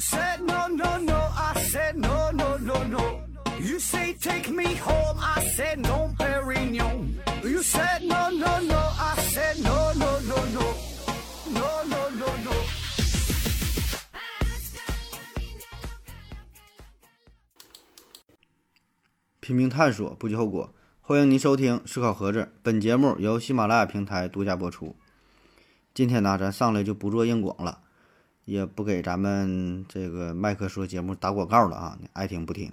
said no, no, no, I said no, no, no, no. You say take me home, I said no, Perignon. You said no, no, no, I said no, no, no, no. No, no, no, no. 拼命探索，不计后果。欢迎您收听《思考盒子》，本节目由喜马拉雅平台独家播出。今天呢，咱上来就不做硬广了，也不给咱们这个麦克说节目打广告了啊，你爱听不听。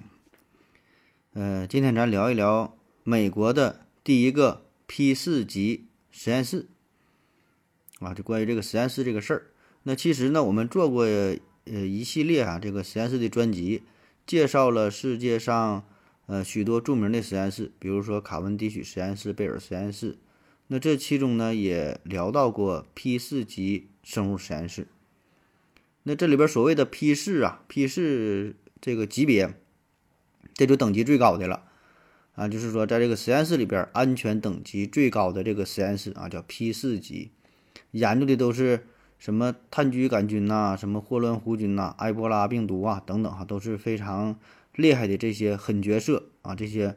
呃，今天咱聊一聊美国的第一个 P 四级实验室啊，就关于这个实验室这个事儿。那其实呢，我们做过呃一系列啊这个实验室的专辑，介绍了世界上呃许多著名的实验室，比如说卡文迪许实验室、贝尔实验室。那这其中呢，也聊到过 P 四级生物实验室。那这里边所谓的 P 四啊，P 四这个级别，这就等级最高的了啊，就是说在这个实验室里边，安全等级最高的这个实验室啊，叫 P 四级，研究的都是什么炭疽杆菌呐、什么霍乱弧菌呐、埃博拉病毒啊等等哈，都是非常厉害的这些狠角色啊，这些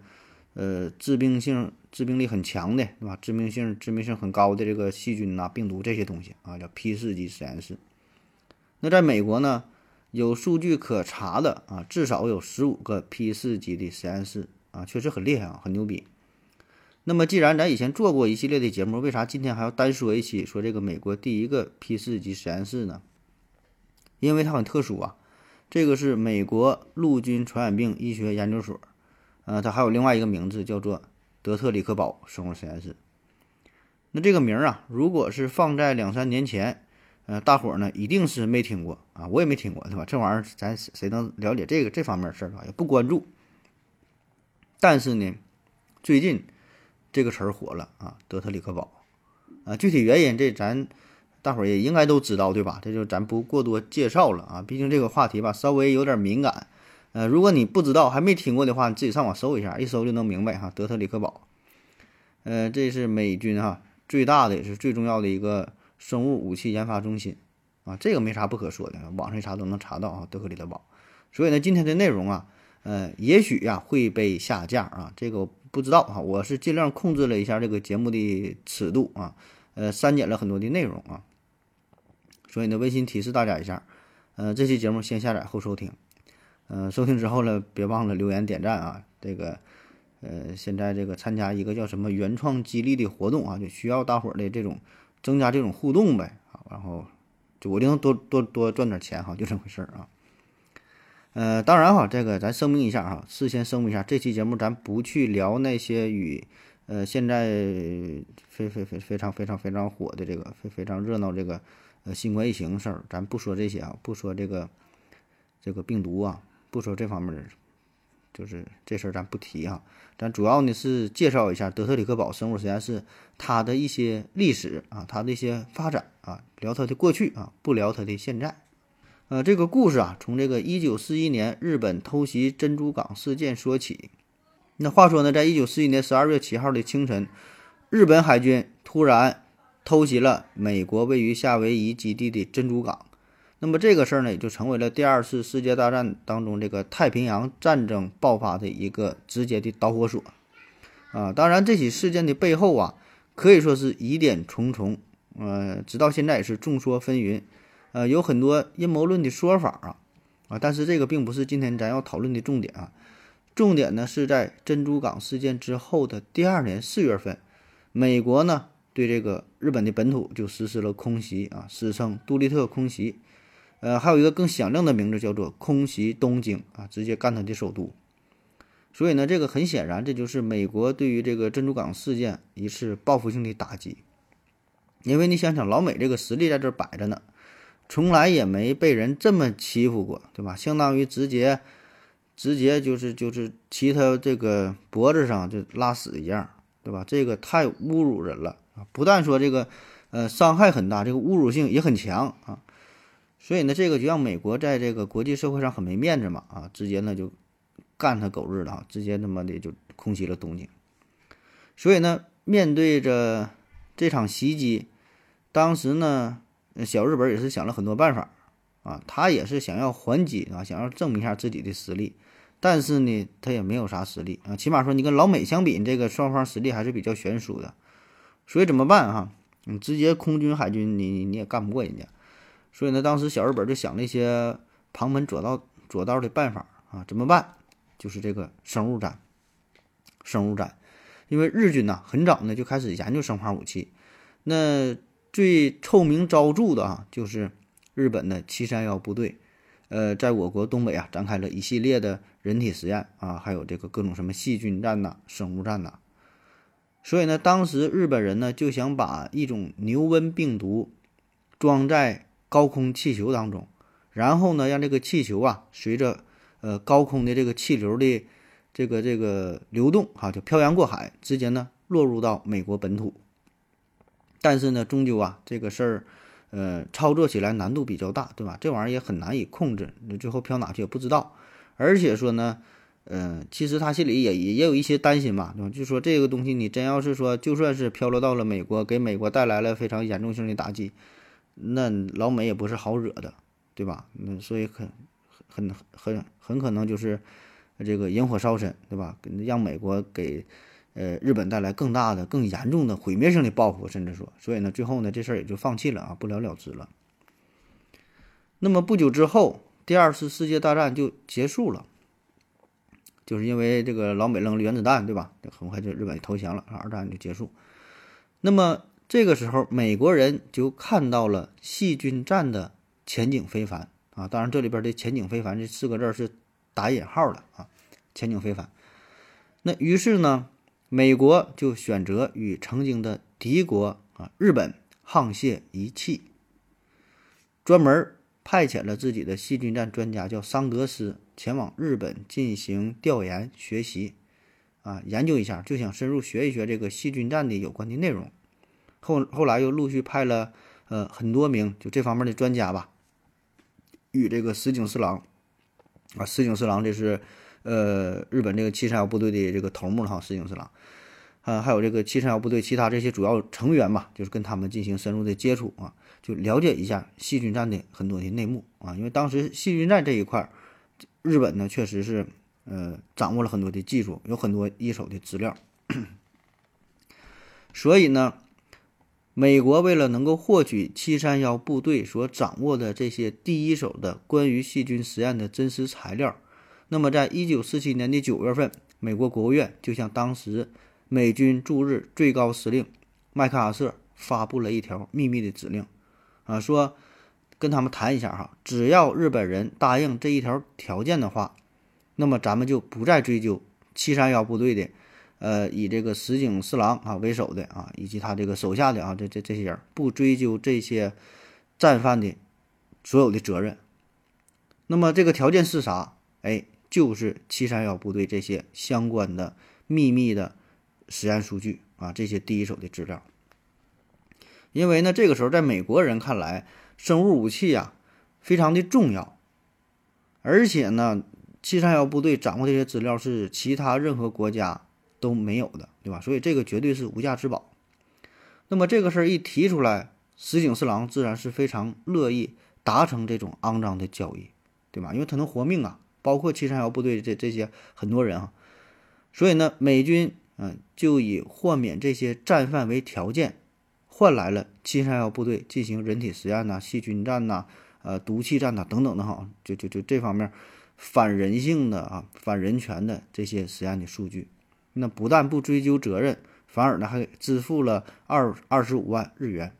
呃致病性。致病力很强的，对吧？致命性、致命性很高的这个细菌呐、病毒这些东西啊，叫 P 四级实验室。那在美国呢，有数据可查的啊，至少有十五个 P 四级的实验室啊，确实很厉害啊，很牛逼。那么，既然咱以前做过一系列的节目，为啥今天还要单说一期说这个美国第一个 P 四级实验室呢？因为它很特殊啊，这个是美国陆军传染病医学研究所，呃，它还有另外一个名字叫做。德特里克堡生物实验室，那这个名儿啊，如果是放在两三年前，呃，大伙儿呢一定是没听过啊，我也没听过，对吧？这玩意儿咱谁能了解这个这方面事儿啊？也不关注。但是呢，最近这个词儿火了啊，德特里克堡啊，具体原因这咱大伙儿也应该都知道，对吧？这就咱不过多介绍了啊，毕竟这个话题吧，稍微有点敏感。呃，如果你不知道还没听过的话，你自己上网搜一下，一搜就能明白哈。德特里克堡，呃，这是美军哈最大的也是最重要的一个生物武器研发中心啊，这个没啥不可说的，网上一查都能查到啊。德克里克堡，所以呢，今天的内容啊，呃，也许呀会被下架啊，这个不知道哈。我是尽量控制了一下这个节目的尺度啊，呃，删减了很多的内容啊，所以呢，温馨提示大家一下，呃，这期节目先下载后收听。嗯，收听之后呢，别忘了留言点赞啊！这个，呃，现在这个参加一个叫什么原创激励的活动啊，就需要大伙儿的这种增加这种互动呗啊，然后就我就能多多多赚点钱哈，就这回事儿啊。呃，当然哈，这个咱声明一下哈，事先声明一下，这期节目咱不去聊那些与呃现在非非非非常非常非常火的这个非非常热闹这个呃新冠疫情事儿，咱不说这些啊，不说这个这个病毒啊。不说这方面的，就是这事儿咱不提哈，咱主要呢是介绍一下德特里克堡生物实验室它的一些历史啊，它的一些发展啊，聊它的过去啊，不聊它的现在。呃，这个故事啊，从这个一九四一年日本偷袭珍珠港事件说起。那话说呢，在一九四一年十二月七号的清晨，日本海军突然偷袭了美国位于夏威夷基地的珍珠港。那么这个事儿呢，也就成为了第二次世界大战当中这个太平洋战争爆发的一个直接的导火索，啊，当然这起事件的背后啊，可以说是疑点重重，呃，直到现在也是众说纷纭，呃，有很多阴谋论的说法啊，啊，但是这个并不是今天咱要讨论的重点啊，重点呢是在珍珠港事件之后的第二年四月份，美国呢对这个日本的本土就实施了空袭啊，史称杜立特空袭。呃，还有一个更响亮的名字叫做空袭东京啊，直接干他的首都。所以呢，这个很显然，这就是美国对于这个珍珠港事件一次报复性的打击。因为你想想，老美这个实力在这摆着呢，从来也没被人这么欺负过，对吧？相当于直接直接就是就是骑他这个脖子上就拉屎一样，对吧？这个太侮辱人了啊！不但说这个呃伤害很大，这个侮辱性也很强啊。所以呢，这个就让美国在这个国际社会上很没面子嘛，啊，直接呢就干他狗日的啊，直接他妈的就空袭了东京。所以呢，面对着这场袭击，当时呢，小日本也是想了很多办法啊，他也是想要还击啊，想要证明一下自己的实力，但是呢，他也没有啥实力啊，起码说你跟老美相比，这个双方实力还是比较悬殊的，所以怎么办哈？你直接空军海军，你你你也干不过人家，所以呢，当时小日本就想了一些旁门左道左道的办法啊，怎么办？就是这个生物战，生物战，因为日军呢很早呢就开始研究生化武器，那。最臭名昭著的啊，就是日本的七三幺部队，呃，在我国东北啊展开了一系列的人体实验啊，还有这个各种什么细菌战呐、生物战呐。所以呢，当时日本人呢就想把一种牛瘟病毒装在高空气球当中，然后呢让这个气球啊随着呃高空的这个气流的这个这个流动哈，就漂洋过海，直接呢落入到美国本土。但是呢，终究啊，这个事儿，呃，操作起来难度比较大，对吧？这玩意儿也很难以控制，你最后飘哪去也不知道。而且说呢，嗯，其实他心里也也也有一些担心吧，对吧？就说这个东西，你真要是说，就算是飘落到了美国，给美国带来了非常严重性的打击，那老美也不是好惹的，对吧？那所以很很很很可能就是这个引火烧身，对吧？让美国给。呃，日本带来更大的、更严重的毁灭性的报复，甚至说，所以呢，最后呢，这事儿也就放弃了啊，不了了之了。那么不久之后，第二次世界大战就结束了，就是因为这个老美扔了原子弹，对吧？很快就日本投降了，二战就结束。那么这个时候，美国人就看到了细菌战的前景非凡啊！当然，这里边的“前景非凡”这四个字是打引号的啊，前景非凡。那于是呢？美国就选择与曾经的敌国啊日本沆瀣一气，专门派遣了自己的细菌战专家叫桑德斯前往日本进行调研学习，啊研究一下，就想深入学一学这个细菌战的有关的内容。后后来又陆续派了呃很多名就这方面的专家吧，与这个石井四郎啊石井四郎这是。呃，日本这个七三幺部队的这个头目哈，石井四郎，啊，还有这个七三幺部队其他这些主要成员吧，就是跟他们进行深入的接触啊，就了解一下细菌战的很多的内幕啊。因为当时细菌战这一块，日本呢确实是呃掌握了很多的技术，有很多一手的资料，所以呢，美国为了能够获取七三幺部队所掌握的这些第一手的关于细菌实验的真实材料。那么，在一九四七年的九月份，美国国务院就向当时美军驻日最高司令麦克阿瑟发布了一条秘密的指令，啊，说跟他们谈一下哈，只要日本人答应这一条条件的话，那么咱们就不再追究七三幺部队的，呃，以这个石井四郎啊为首的啊，以及他这个手下的啊这这这些人不追究这些战犯的所有的责任。那么这个条件是啥？哎。就是七三幺部队这些相关的秘密的实验数据啊，这些第一手的资料。因为呢，这个时候在美国人看来，生物武器啊非常的重要，而且呢，七三幺部队掌握这些资料是其他任何国家都没有的，对吧？所以这个绝对是无价之宝。那么这个事儿一提出来，石井四郎自然是非常乐意达成这种肮脏的交易，对吧？因为他能活命啊。包括七三幺部队这这些很多人啊，所以呢，美军嗯就以豁免这些战犯为条件，换来了七三幺部队进行人体实验呐、细菌战呐、呃毒气战呐等等的哈，就就就这方面反人性的啊、反人权的这些实验的数据，那不但不追究责任，反而呢还支付了二二十五万日元。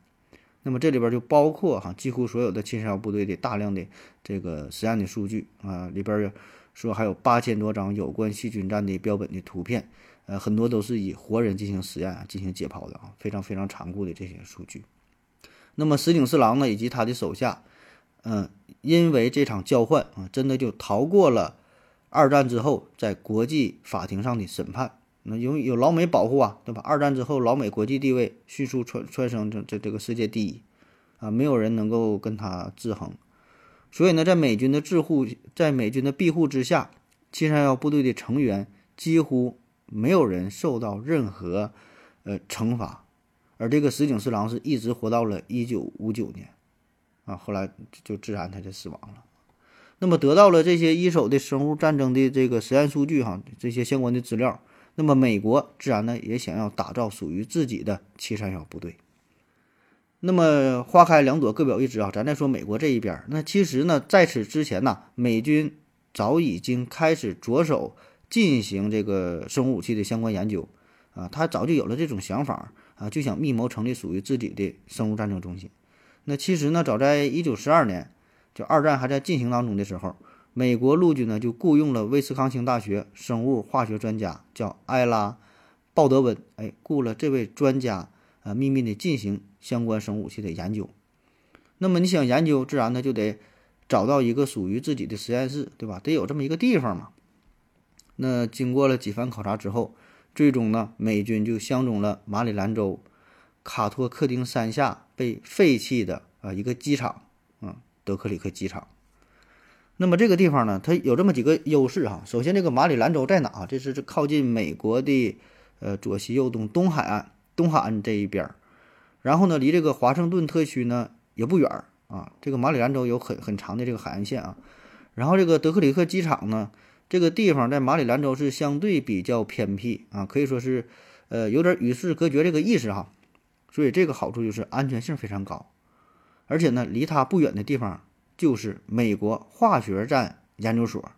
那么这里边就包括哈，几乎所有的七三幺部队的大量的这个实验的数据啊，里边说还有八千多张有关细菌战的标本的图片，呃，很多都是以活人进行实验进行解剖的啊，非常非常残酷的这些数据。那么石井四郎呢，以及他的手下，嗯，因为这场交换啊，真的就逃过了二战之后在国际法庭上的审判。那有有老美保护啊，对吧？二战之后，老美国际地位迅速窜窜升这这这个世界第一，啊，没有人能够跟他制衡。所以呢，在美军的庇护，在美军的庇护之下，七三幺部队的成员几乎没有人受到任何呃惩罚。而这个石井四郎是一直活到了一九五九年，啊，后来就自然他就死亡了。那么得到了这些一手的生物战争的这个实验数据哈，这些相关的资料，那么美国自然呢也想要打造属于自己的七三幺部队。那么花开两朵，各表一枝啊，咱再说美国这一边，那其实呢在此之前呢，美军早已经开始着手进行这个生物武器的相关研究啊，他早就有了这种想法啊，就想密谋成立属于自己的生物战争中心。那其实呢，早在一九四二年。就二战还在进行当中的时候，美国陆军呢就雇佣了威斯康星大学生物化学专家，叫艾拉·鲍德温，哎，雇了这位专家，呃，秘密的进行相关生物武器的研究。那么你想研究，自然呢就得找到一个属于自己的实验室，对吧？得有这么一个地方嘛。那经过了几番考察之后，最终呢，美军就相中了马里兰州卡托克丁山下被废弃的啊一个机场。啊德克里克机场，那么这个地方呢，它有这么几个优势哈。首先，这个马里兰州在哪？这是这靠近美国的呃左西右东东海岸，东海岸这一边儿。然后呢，离这个华盛顿特区呢也不远儿啊。这个马里兰州有很很长的这个海岸线啊。然后这个德克里克机场呢，这个地方在马里兰州是相对比较偏僻啊，可以说是呃有点与世隔绝这个意思哈。所以这个好处就是安全性非常高。而且呢，离它不远的地方就是美国化学战研究所，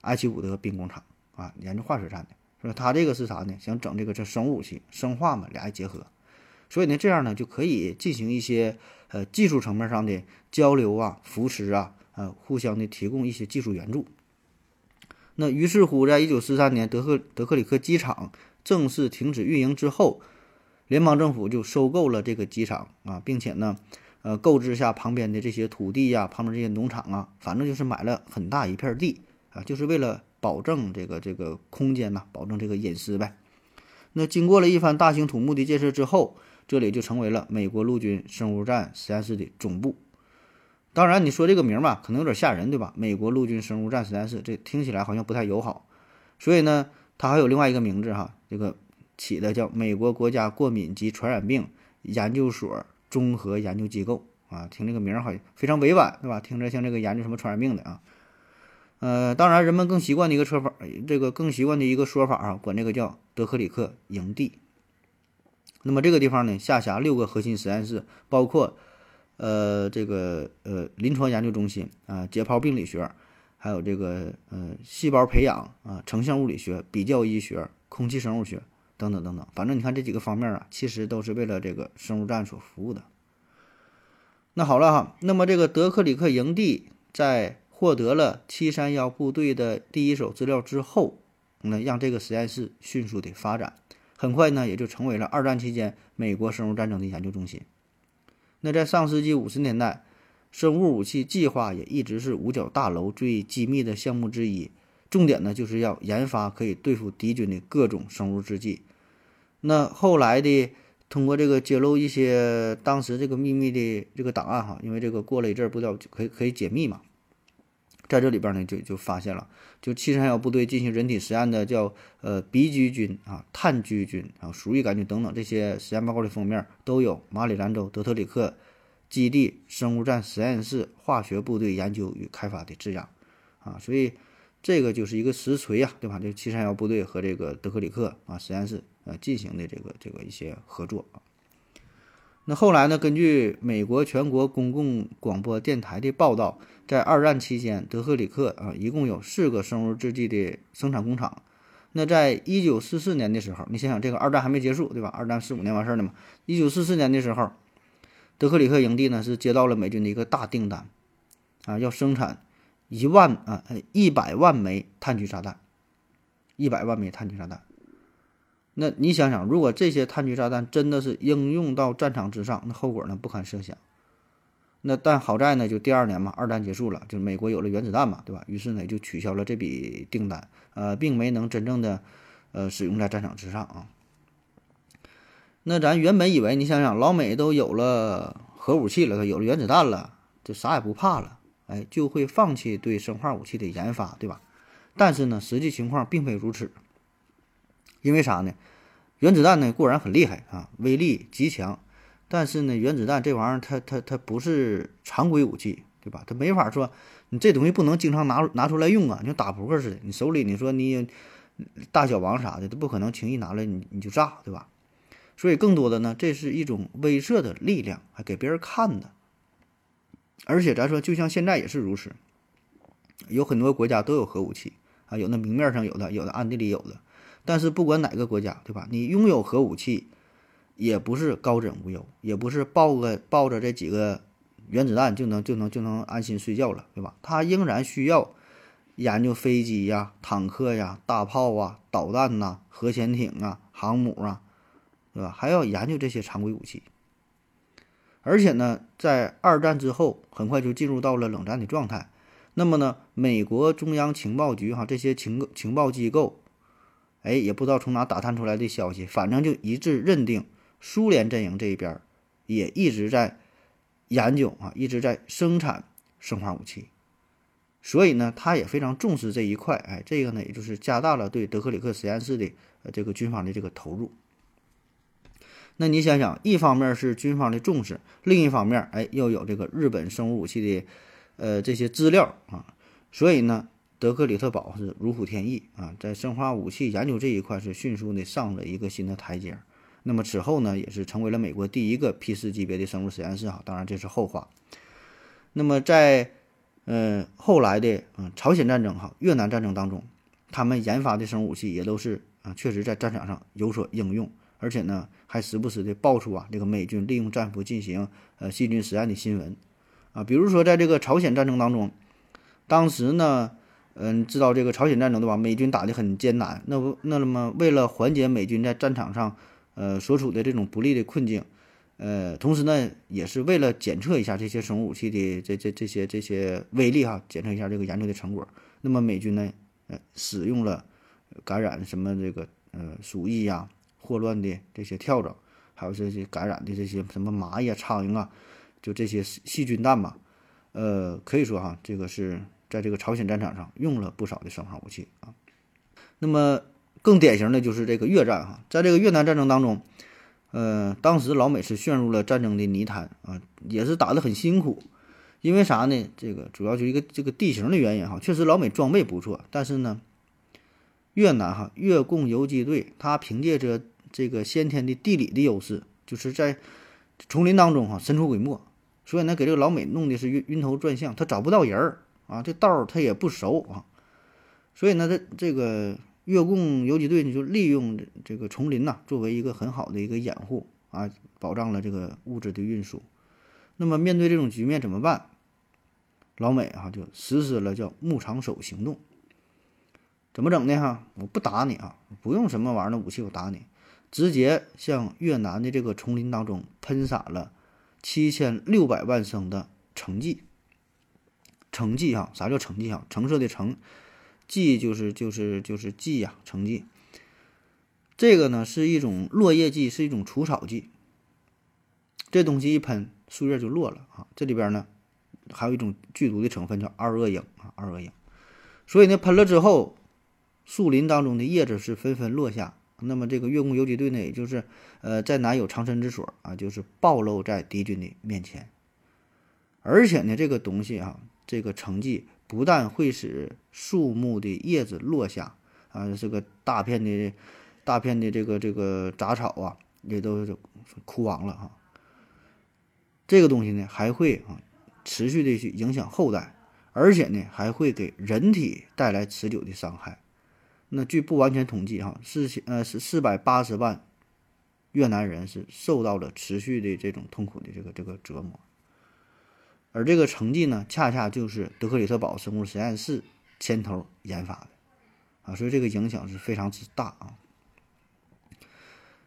埃奇伍德兵工厂啊，研究化学战的。说他这个是啥呢？想整这个这生物武器，生化嘛，俩一结合。所以呢，这样呢就可以进行一些呃技术层面上的交流啊、扶持啊，呃，互相的提供一些技术援助。那于是乎，在一九四三年德克德克里克机场正式停止运营之后，联邦政府就收购了这个机场啊，并且呢。呃，购置下旁边的这些土地呀，旁边这些农场啊，反正就是买了很大一片地啊，就是为了保证这个这个空间呐，保证这个隐私呗。那经过了一番大兴土木的建设之后，这里就成为了美国陆军生物战实验室的总部。当然，你说这个名吧，可能有点吓人，对吧？美国陆军生物战实验室，这听起来好像不太友好。所以呢，它还有另外一个名字哈，这个起的叫美国国家过敏及传染病研究所。综合研究机构啊，听这个名儿好像非常委婉，对吧？听着像这个研究什么传染病的啊。呃，当然，人们更习惯的一个说法，这个更习惯的一个说法啊，管这个叫德克里克营地。那么这个地方呢，下辖六个核心实验室，包括呃这个呃临床研究中心啊，解剖病理学，还有这个呃细胞培养啊，成像物理学、比较医学、空气生物学。等等等等，反正你看这几个方面啊，其实都是为了这个生物战所服务的。那好了哈，那么这个德克里克营地在获得了七三幺部队的第一手资料之后，那让这个实验室迅速的发展，很快呢也就成为了二战期间美国生物战争的研究中心。那在上世纪五十年代，生物武器计划也一直是五角大楼最机密的项目之一。重点呢，就是要研发可以对付敌军的各种生物制剂。那后来的通过这个揭露一些当时这个秘密的这个档案哈，因为这个过了一阵儿，不知道可以可以解密嘛，在这里边呢就就发现了，就七三幺部队进行人体实验的叫呃鼻疽菌啊、炭疽菌啊、鼠疫杆菌等等这些实验报告的封面都有马里兰州德特里克基地生物战实验室化学部队研究与开发的字样啊，所以。这个就是一个实锤呀，对吧？这七三幺部队和这个德克里克啊实验室呃进行的这个这个一些合作啊。那后来呢？根据美国全国公共广播电台的报道，在二战期间，德克里克啊一共有四个生物制剂的生产工厂。那在一九四四年的时候，你想想，这个二战还没结束，对吧？二战四五年完事儿了嘛。一九四四年的时候，德克里克营地呢是接到了美军的一个大订单啊，要生产。一万啊，一百万枚炭疽炸弹，一百万枚炭疽炸弹。那你想想，如果这些炭疽炸弹真的是应用到战场之上，那后果呢不堪设想。那但好在呢，就第二年嘛，二战结束了，就美国有了原子弹嘛，对吧？于是呢就取消了这笔订单，呃，并没能真正的呃使用在战场之上啊。那咱原本以为，你想想，老美都有了核武器了，有了原子弹了，就啥也不怕了。哎，就会放弃对生化武器的研发，对吧？但是呢，实际情况并非如此。因为啥呢？原子弹呢固然很厉害啊，威力极强，但是呢，原子弹这玩意儿它它它不是常规武器，对吧？它没法说你这东西不能经常拿拿出来用啊，就打扑克似的，你手里你说你大小王啥的都不可能轻易拿来你你就炸，对吧？所以更多的呢，这是一种威慑的力量，还给别人看的。而且咱说，就像现在也是如此，有很多国家都有核武器啊，有的明面上有的，有的暗地里有的。但是不管哪个国家，对吧？你拥有核武器，也不是高枕无忧，也不是抱个抱着这几个原子弹就能就能就能安心睡觉了，对吧？它仍然需要研究飞机呀、坦克呀、大炮啊、导弹呐、核潜艇啊、航母啊，对吧？还要研究这些常规武器。而且呢，在二战之后，很快就进入到了冷战的状态。那么呢，美国中央情报局哈这些情情报机构，哎，也不知道从哪打探出来的消息，反正就一致认定，苏联阵营这一边也一直在研究啊，一直在生产生化武器。所以呢，他也非常重视这一块。哎，这个呢，也就是加大了对德克里克实验室的呃这个军方的这个投入。那你想想，一方面是军方的重视，另一方面，哎，又有这个日本生物武器的，呃，这些资料啊，所以呢，德克里特堡是如虎添翼啊，在生化武器研究这一块是迅速的上了一个新的台阶。那么此后呢，也是成为了美国第一个 P 四级别的生物实验室哈，当然这是后话。那么在呃后来的嗯朝鲜战争哈、越南战争当中，他们研发的生物武器也都是啊，确实在战场上有所应用。而且呢，还时不时的爆出啊，这个美军利用战俘进行呃细菌实验的新闻，啊，比如说在这个朝鲜战争当中，当时呢，嗯，知道这个朝鲜战争对吧？美军打得很艰难，那不那么为了缓解美军在战场上呃所处的这种不利的困境，呃，同时呢，也是为了检测一下这些生物武器的这这这些这些威力哈，检测一下这个研究的成果，那么美军呢，呃，使用了感染什么这个呃鼠疫呀。霍乱的这些跳蚤，还有这些感染的这些什么蚂蚁啊、苍蝇啊，就这些细菌弹吧，呃，可以说哈，这个是在这个朝鲜战场上用了不少的生化武器啊。那么更典型的就是这个越战哈，在这个越南战争当中，呃，当时老美是陷入了战争的泥潭啊，也是打得很辛苦。因为啥呢？这个主要就一个这个地形的原因哈，确实老美装备不错，但是呢，越南哈越共游击队他凭借着这个先天的地理的优势，就是在丛林当中哈神出鬼没，所以呢给这个老美弄的是晕晕头转向，他找不到人儿啊，这道儿他也不熟啊，所以呢这这个越共游击队呢就利用这个丛林呐作为一个很好的一个掩护啊，保障了这个物质的运输。那么面对这种局面怎么办？老美哈就实施了叫牧场手行动。怎么整的哈？我不打你啊，不用什么玩意儿的武器，我打你。直接向越南的这个丛林当中喷洒了七千六百万升的橙剂。橙剂哈，啥叫橙剂哈？橙色的橙，剂就是就是就是剂呀，橙剂。这个呢是一种落叶剂，是一种除草剂。这东西一喷，树叶就落了啊。这里边呢还有一种剧毒的成分叫二恶英啊，二恶英。所以呢喷了之后，树林当中的叶子是纷纷落下。那么这个越共游击队呢，也就是，呃，在哪有藏身之所啊？就是暴露在敌军的面前。而且呢，这个东西啊，这个成绩不但会使树木的叶子落下啊，这个大片的、大片的这个这个杂草啊，也都枯亡了哈。这个东西呢，还会啊，持续的去影响后代，而且呢，还会给人体带来持久的伤害。那据不完全统计，哈，四千呃是四百八十万越南人是受到了持续的这种痛苦的这个这个折磨，而这个成绩呢，恰恰就是德克里特堡生物实验室牵头研发的，啊，所以这个影响是非常之大啊。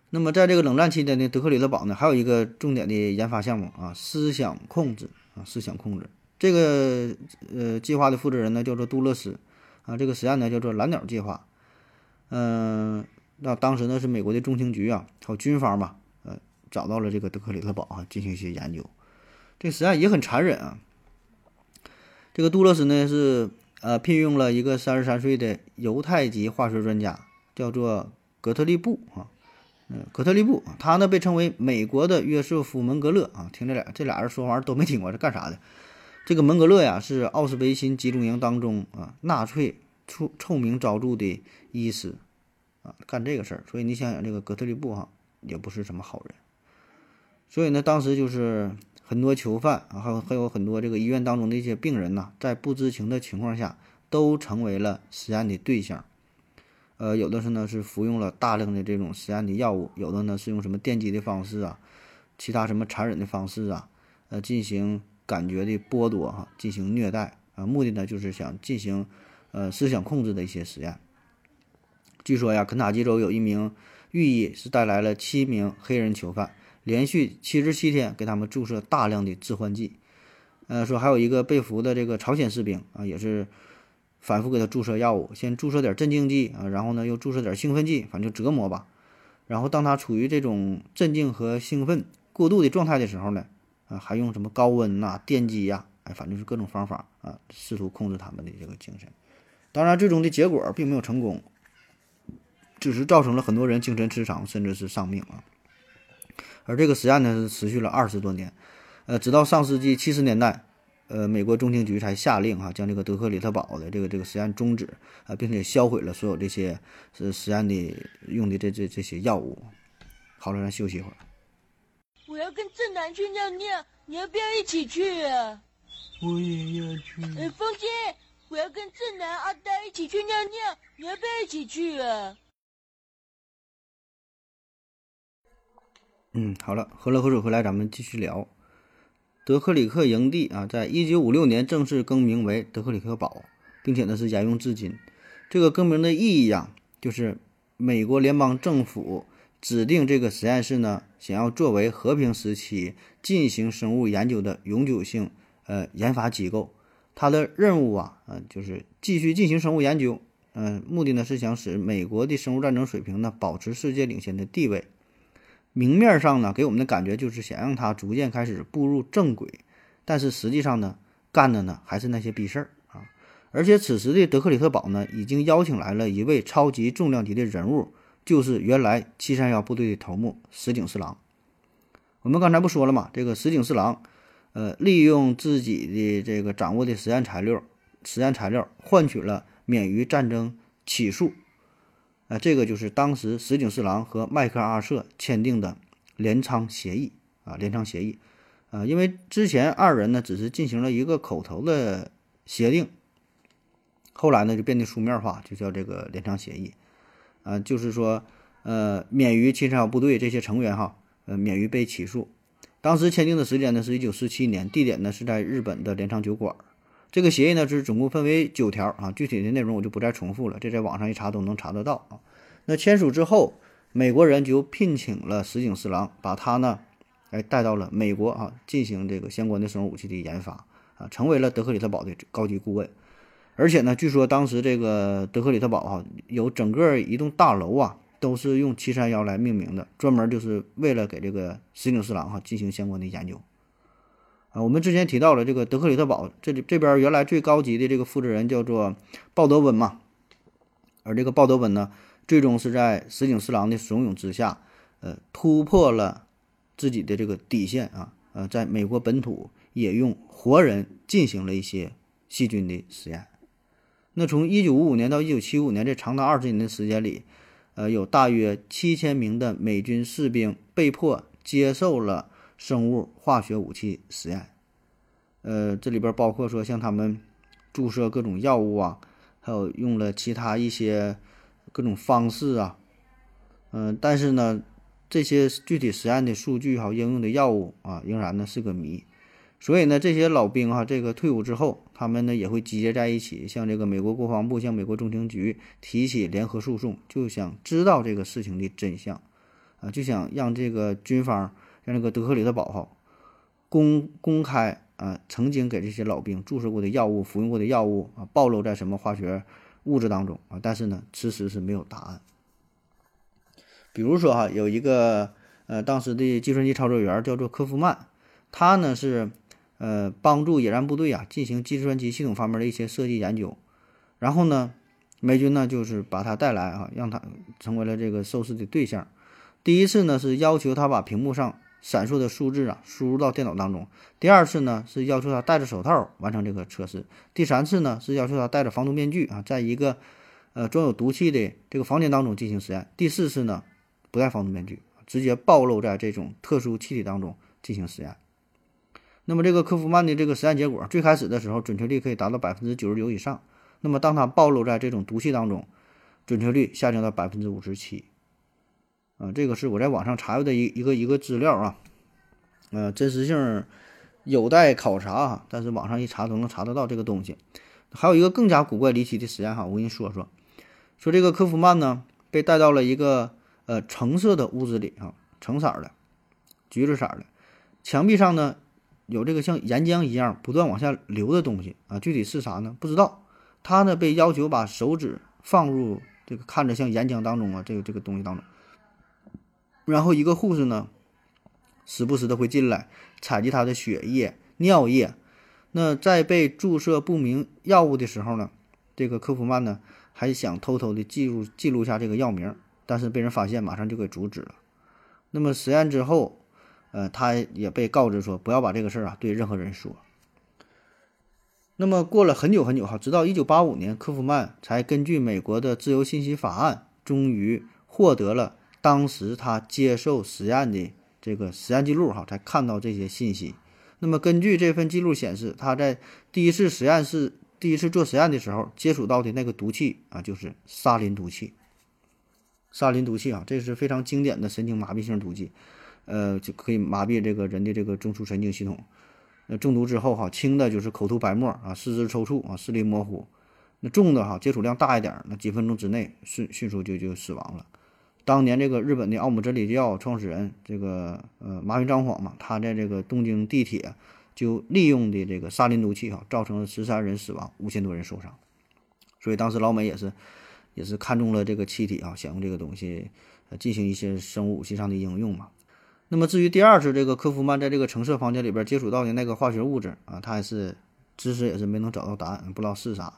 那么在这个冷战期间呢，德克里特堡呢还有一个重点的研发项目啊，思想控制啊，思想控制这个呃计划的负责人呢叫做杜勒斯啊，这个实验呢叫做蓝鸟计划。嗯，那当时呢是美国的中情局啊，还有军方嘛，呃，找到了这个德克里特堡啊，进行一些研究。这个实验也很残忍啊。这个杜勒斯呢是呃聘用了一个三十三岁的犹太籍化学专家，叫做格特利布啊，嗯，格特利布，他呢被称为美国的约瑟夫·门格勒啊，听这俩这俩人说话都没听过，这干啥的？这个门格勒呀，是奥斯维辛集中营当中啊，纳粹出臭名昭著的医师啊，干这个事儿。所以你想想，这个格特利布哈也不是什么好人。所以呢，当时就是很多囚犯啊，还有还有很多这个医院当中的一些病人呐，在不知情的情况下，都成为了实验的对象。呃，有的是呢是服用了大量的这种实验的药物，有的呢是用什么电击的方式啊，其他什么残忍的方式啊，呃，进行感觉的剥夺哈，进行虐待啊，目的呢就是想进行呃思想控制的一些实验。据说呀，肯塔基州有一名狱医是带来了七名黑人囚犯，连续七十七天给他们注射大量的致幻剂。呃，说还有一个被俘的这个朝鲜士兵啊，也是。反复给他注射药物，先注射点镇静剂啊，然后呢又注射点兴奋剂，反正就折磨吧。然后当他处于这种镇静和兴奋过度的状态的时候呢，啊，还用什么高温呐、电击呀，哎，反正是各种方法啊，试图控制他们的这个精神。当然，最终的结果并没有成功，只是造成了很多人精神失常，甚至是丧命啊。而这个实验呢，是持续了二十多年，呃，直到上世纪七十年代。呃，美国中情局才下令哈，将这个德克里特堡的这个这个实验终止啊，并且销毁了所有这些是实验的用的这这这些药物。好了，咱休息一会儿。我要跟正南去尿尿，你要不要一起去啊？我也要去。呃，风姐，我要跟正南、阿呆一起去尿尿，你要不要一起去啊？嗯，好了，喝了口水回来，咱们继续聊。德克里克营地啊，在一九五六年正式更名为德克里克堡，并且呢是沿用至今。这个更名的意义呀，就是美国联邦政府指定这个实验室呢，想要作为和平时期进行生物研究的永久性呃研发机构。它的任务啊，呃，就是继续进行生物研究，嗯，目的呢是想使美国的生物战争水平呢保持世界领先的地位。明面上呢，给我们的感觉就是想让他逐渐开始步入正轨，但是实际上呢，干的呢还是那些逼事儿啊！而且此时的德克里特堡呢，已经邀请来了一位超级重量级的人物，就是原来七三幺部队的头目石井四郎。我们刚才不说了嘛，这个石井四郎，呃，利用自己的这个掌握的实验材料，实验材料换取了免于战争起诉。啊，这个就是当时石井四郎和麦克阿瑟签订的镰仓协议啊，镰仓协议，啊，因为之前二人呢只是进行了一个口头的协定，后来呢就变得书面化，就叫这个镰仓协议，啊，就是说，呃，免于七三幺部队这些成员哈，呃，免于被起诉。当时签订的时间呢是一九四七年，地点呢是在日本的镰仓酒馆。这个协议呢是总共分为九条啊，具体的内容我就不再重复了，这在网上一查都能查得到啊。那签署之后，美国人就聘请了石井四郎，把他呢，哎带到了美国啊，进行这个相关的生物武器的研发啊，成为了德克里特堡的高级顾问。而且呢，据说当时这个德克里特堡哈，有整个一栋大楼啊，都是用七三幺来命名的，专门就是为了给这个石井四郎哈进行相关的研究。我们之前提到了这个德克里特堡，这里这边原来最高级的这个负责人叫做鲍德温嘛，而这个鲍德温呢，最终是在石井四郎的怂恿之下，呃，突破了自己的这个底线啊，呃，在美国本土也用活人进行了一些细菌的实验。那从一九五五年到一九七五年这长达二十年的时间里，呃，有大约七千名的美军士兵被迫接受了。生物化学武器实验，呃，这里边包括说像他们注射各种药物啊，还有用了其他一些各种方式啊，嗯，但是呢，这些具体实验的数据哈，应用的药物啊，仍然呢是个谜。所以呢，这些老兵哈，这个退伍之后，他们呢也会集结在一起，向这个美国国防部、向美国中情局提起联合诉讼，就想知道这个事情的真相，啊，就想让这个军方。像那个德克里特堡哈，公公开啊，曾经给这些老兵注射过的药物、服用过的药物啊，暴露在什么化学物质当中啊？但是呢，迟迟是没有答案。比如说哈，有一个呃，当时的计算机操作员叫做科夫曼，他呢是呃帮助野战部队啊进行计算机系统方面的一些设计研究，然后呢，美军呢就是把他带来啊，让他成为了这个受试的对象。第一次呢是要求他把屏幕上闪烁的数字啊输入到电脑当中；第二次呢是要求他戴着手套完成这个测试；第三次呢是要求他戴着防毒面具啊，在一个呃装有毒气的这个房间当中进行实验；第四次呢不戴防毒面具，直接暴露在这种特殊气体当中进行实验。那么这个科夫曼的这个实验结果，最开始的时候准确率可以达到百分之九十九以上。那么当他暴露在这种毒气当中，准确率下降到百分之五十七。啊，这个是我在网上查阅的一一个一个资料啊，呃，真实性有待考察哈。但是网上一查都能查得到这个东西。还有一个更加古怪离奇的实验哈，我跟你说说，说这个科夫曼呢被带到了一个呃橙色的屋子里啊，橙色的，橘子色的，墙壁上呢。有这个像岩浆一样不断往下流的东西啊，具体是啥呢？不知道。他呢被要求把手指放入这个看着像岩浆当中啊，这个这个东西当中。然后一个护士呢，时不时的会进来采集他的血液、尿液。那在被注射不明药物的时候呢，这个科夫曼呢还想偷偷的记录记录下这个药名，但是被人发现，马上就给阻止了。那么实验之后。呃，他也被告知说不要把这个事儿啊对任何人说。那么过了很久很久哈，直到一九八五年，科夫曼才根据美国的自由信息法案，终于获得了当时他接受实验的这个实验记录哈，才看到这些信息。那么根据这份记录显示，他在第一次实验室第一次做实验的时候接触到的那个毒气啊，就是沙林毒气。沙林毒气啊，这是非常经典的神经麻痹性毒剂。呃，就可以麻痹这个人的这个中枢神经系统。那中毒之后哈，轻的就是口吐白沫啊，四肢抽搐啊，视力模糊。那重的哈，接触量大一点，那几分钟之内迅迅速就就死亡了。当年这个日本的奥姆真理教创始人这个呃麻原彰晃嘛，他在这个东京地铁就利用的这个沙林毒气哈，造成了十三人死亡，五千多人受伤。所以当时老美也是也是看中了这个气体啊，想用这个东西呃进行一些生物武器上的应用嘛。那么至于第二次这个科夫曼在这个橙色房间里边接触到的那个化学物质啊，他也是知识也是没能找到答案，不知道是啥。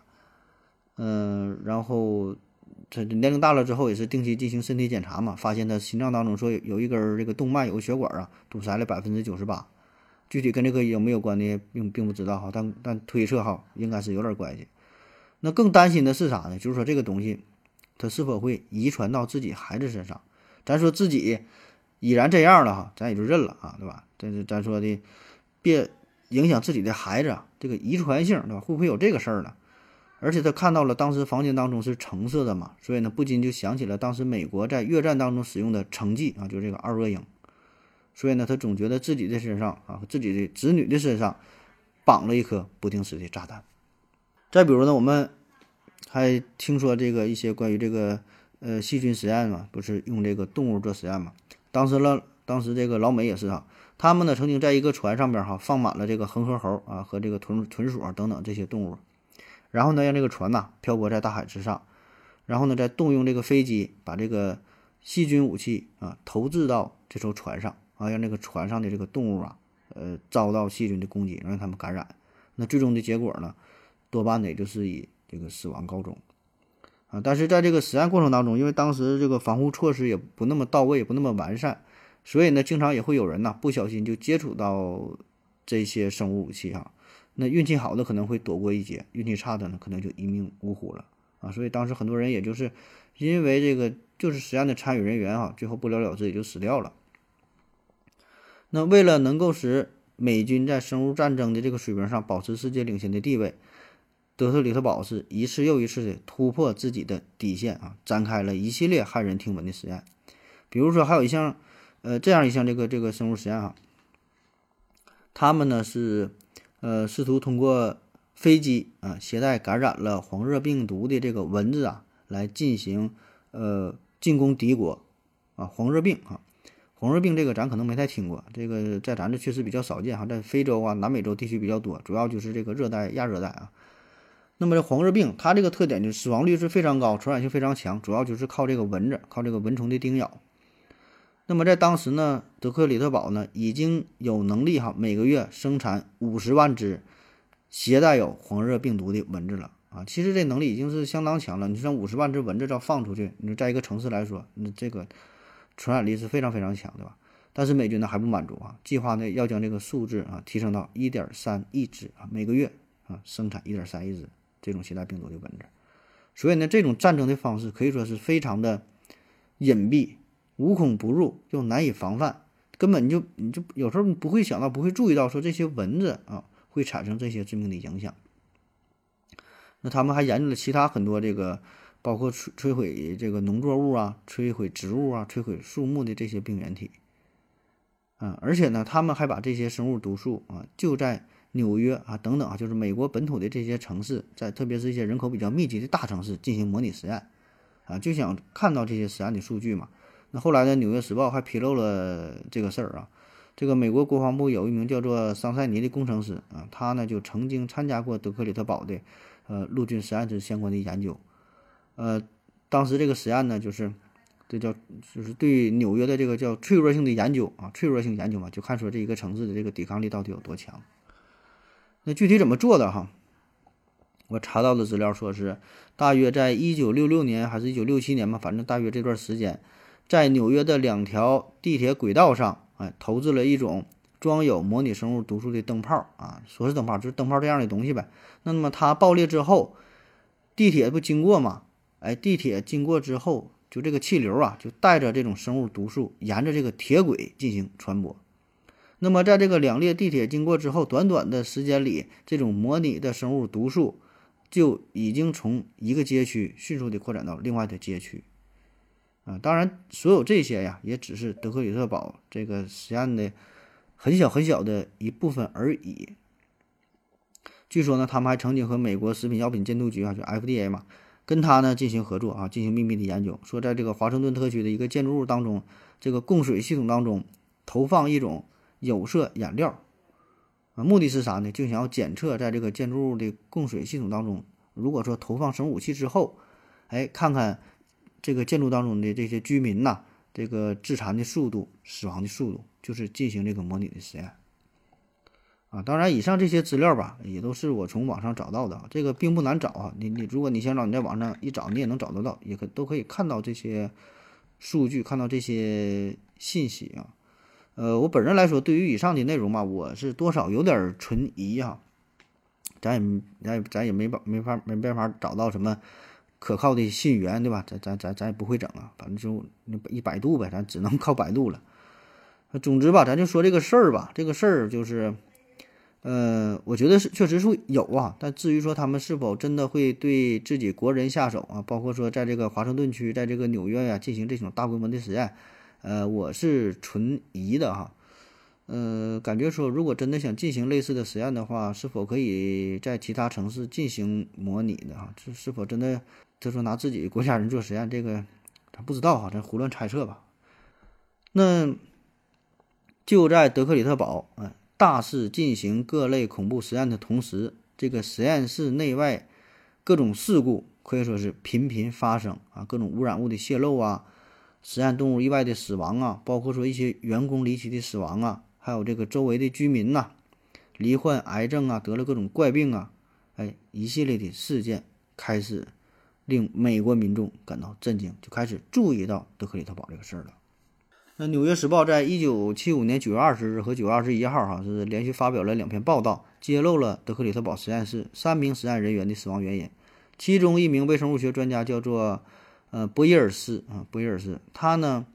嗯，然后他年龄大了之后也是定期进行身体检查嘛，发现他心脏当中说有一根这个动脉有个血管啊堵塞了百分之九十八，具体跟这个有没有关的并并不知道哈，但但推测哈应该是有点关系。那更担心的是啥呢？就是说这个东西它是否会遗传到自己孩子身上？咱说自己。已然这样了哈，咱也就认了啊，对吧？这是咱说的，别影响自己的孩子，这个遗传性，对吧？会不会有这个事儿呢？而且他看到了当时房间当中是橙色的嘛，所以呢，不禁就想起了当时美国在越战当中使用的橙剂啊，就是这个二恶英。所以呢，他总觉得自己的身上啊，自己的子女的身上绑了一颗不定时的炸弹。再比如呢，我们还听说这个一些关于这个呃细菌实验嘛，不是用这个动物做实验嘛？当时了，当时这个老美也是啊，他们呢曾经在一个船上边哈放满了这个恒河猴啊和这个豚豚鼠啊等等这些动物，然后呢让这个船呐漂泊在大海之上，然后呢再动用这个飞机把这个细菌武器啊投掷到这艘船上啊，让这个船上的这个动物啊呃遭到细菌的攻击，让他们感染。那最终的结果呢，多半呢就是以这个死亡告终。啊，但是在这个实验过程当中，因为当时这个防护措施也不那么到位，也不那么完善，所以呢，经常也会有人呐不小心就接触到这些生物武器哈。那运气好的可能会躲过一劫，运气差的呢可能就一命呜呼了啊。所以当时很多人也就是因为这个就是实验的参与人员哈，最后不了了之也就死掉了。那为了能够使美军在生物战争的这个水平上保持世界领先的地位。德特里特堡是一次又一次的突破自己的底线啊，展开了一系列骇人听闻的实验。比如说，还有一项，呃，这样一项这个这个生物实验啊，他们呢是，呃，试图通过飞机啊携带感染了黄热病毒的这个蚊子啊来进行呃进攻敌国啊黄热病啊黄热病这个咱可能没太听过，这个在咱这确实比较少见哈，在非洲啊南美洲地区比较多，主要就是这个热带亚热带啊。那么这黄热病，它这个特点就是死亡率是非常高，传染性非常强，主要就是靠这个蚊子，靠这个蚊虫的叮咬。那么在当时呢，德克里特堡呢已经有能力哈，每个月生产五十万只携带有黄热病毒的蚊子了啊。其实这能力已经是相当强了。你像五十万只蚊子要放出去，你说在一个城市来说，你这个传染力是非常非常强，对吧？但是美军呢还不满足啊，计划呢要将这个数字啊提升到一点三亿只啊，每个月啊生产一点三亿只这种携带病毒的蚊子。所以呢，这种战争的方式可以说是非常的隐蔽、无孔不入，又难以防范，根本就你就有时候你不会想到、不会注意到说这些蚊子啊会产生这些致命的影响。那他们还研究了其他很多这个，包括摧摧毁这个农作物啊、摧毁植物啊、摧毁树木的这些病原体。啊，而且呢，他们还把这些生物毒素啊，就在纽约啊等等啊，就是美国本土的这些城市，在特别是一些人口比较密集的大城市进行模拟实验，啊，就想看到这些实验的数据嘛。那后来呢，《纽约时报》还披露了这个事儿啊，这个美国国防部有一名叫做桑塞尼的工程师啊，他呢就曾经参加过德克里特堡的呃陆军实验室相关的研究，呃，当时这个实验呢就是。这叫就是对纽约的这个叫脆弱性的研究啊，脆弱性研究嘛，就看说这一个城市的这个抵抗力到底有多强。那具体怎么做的哈？我查到的资料说是大约在一九六六年还是一九六七年嘛，反正大约这段时间，在纽约的两条地铁轨道上，哎，投掷了一种装有模拟生物毒素的灯泡啊，说是灯泡就是灯泡这样的东西呗。那么它爆裂之后，地铁不经过嘛？哎，地铁经过之后。就这个气流啊，就带着这种生物毒素，沿着这个铁轨进行传播。那么，在这个两列地铁经过之后，短短的时间里，这种模拟的生物毒素就已经从一个街区迅速的扩展到另外的街区。啊，当然，所有这些呀，也只是德克里特堡这个实验的很小很小的一部分而已。据说呢，他们还曾经和美国食品药品监督局啊，就 FDA 嘛。跟他呢进行合作啊，进行秘密的研究。说在这个华盛顿特区的一个建筑物当中，这个供水系统当中投放一种有色染料，啊，目的是啥呢？就想要检测在这个建筑物的供水系统当中，如果说投放生物武器之后，哎，看看这个建筑当中的这些居民呐，这个致残的速度、死亡的速度，就是进行这个模拟的实验。啊，当然，以上这些资料吧，也都是我从网上找到的。这个并不难找啊，你你，如果你想找，你在网上一找，你也能找得到，也可都可以看到这些数据，看到这些信息啊。呃，我本人来说，对于以上的内容吧，我是多少有点存疑啊。咱也咱也咱也没办没法没办法找到什么可靠的信源，对吧？咱咱咱咱也不会整啊，反正就一百度呗，咱只能靠百度了。总之吧，咱就说这个事儿吧，这个事儿就是。呃，我觉得是确实是有啊，但至于说他们是否真的会对自己国人下手啊，包括说在这个华盛顿区，在这个纽约呀进行这种大规模的实验，呃，我是存疑的哈。呃，感觉说如果真的想进行类似的实验的话，是否可以在其他城市进行模拟的哈？这是否真的就说拿自己国家人做实验，这个咱不知道哈，咱胡乱猜测吧。那就在德克里特堡，哎。大肆进行各类恐怖实验的同时，这个实验室内外各种事故可以说是频频发生啊，各种污染物的泄漏啊，实验动物意外的死亡啊，包括说一些员工离奇的死亡啊，还有这个周围的居民呐，罹患癌症啊，得了各种怪病啊，哎，一系列的事件开始令美国民众感到震惊，就开始注意到德克里特堡这个事儿了。那《纽约时报》在一九七五年九月二十日和九月二十一号，哈是连续发表了两篇报道，揭露了德克里特堡实验室三名实验人员的死亡原因。其中一名微生物学专家叫做呃博伊尔斯啊，博伊尔斯，他呢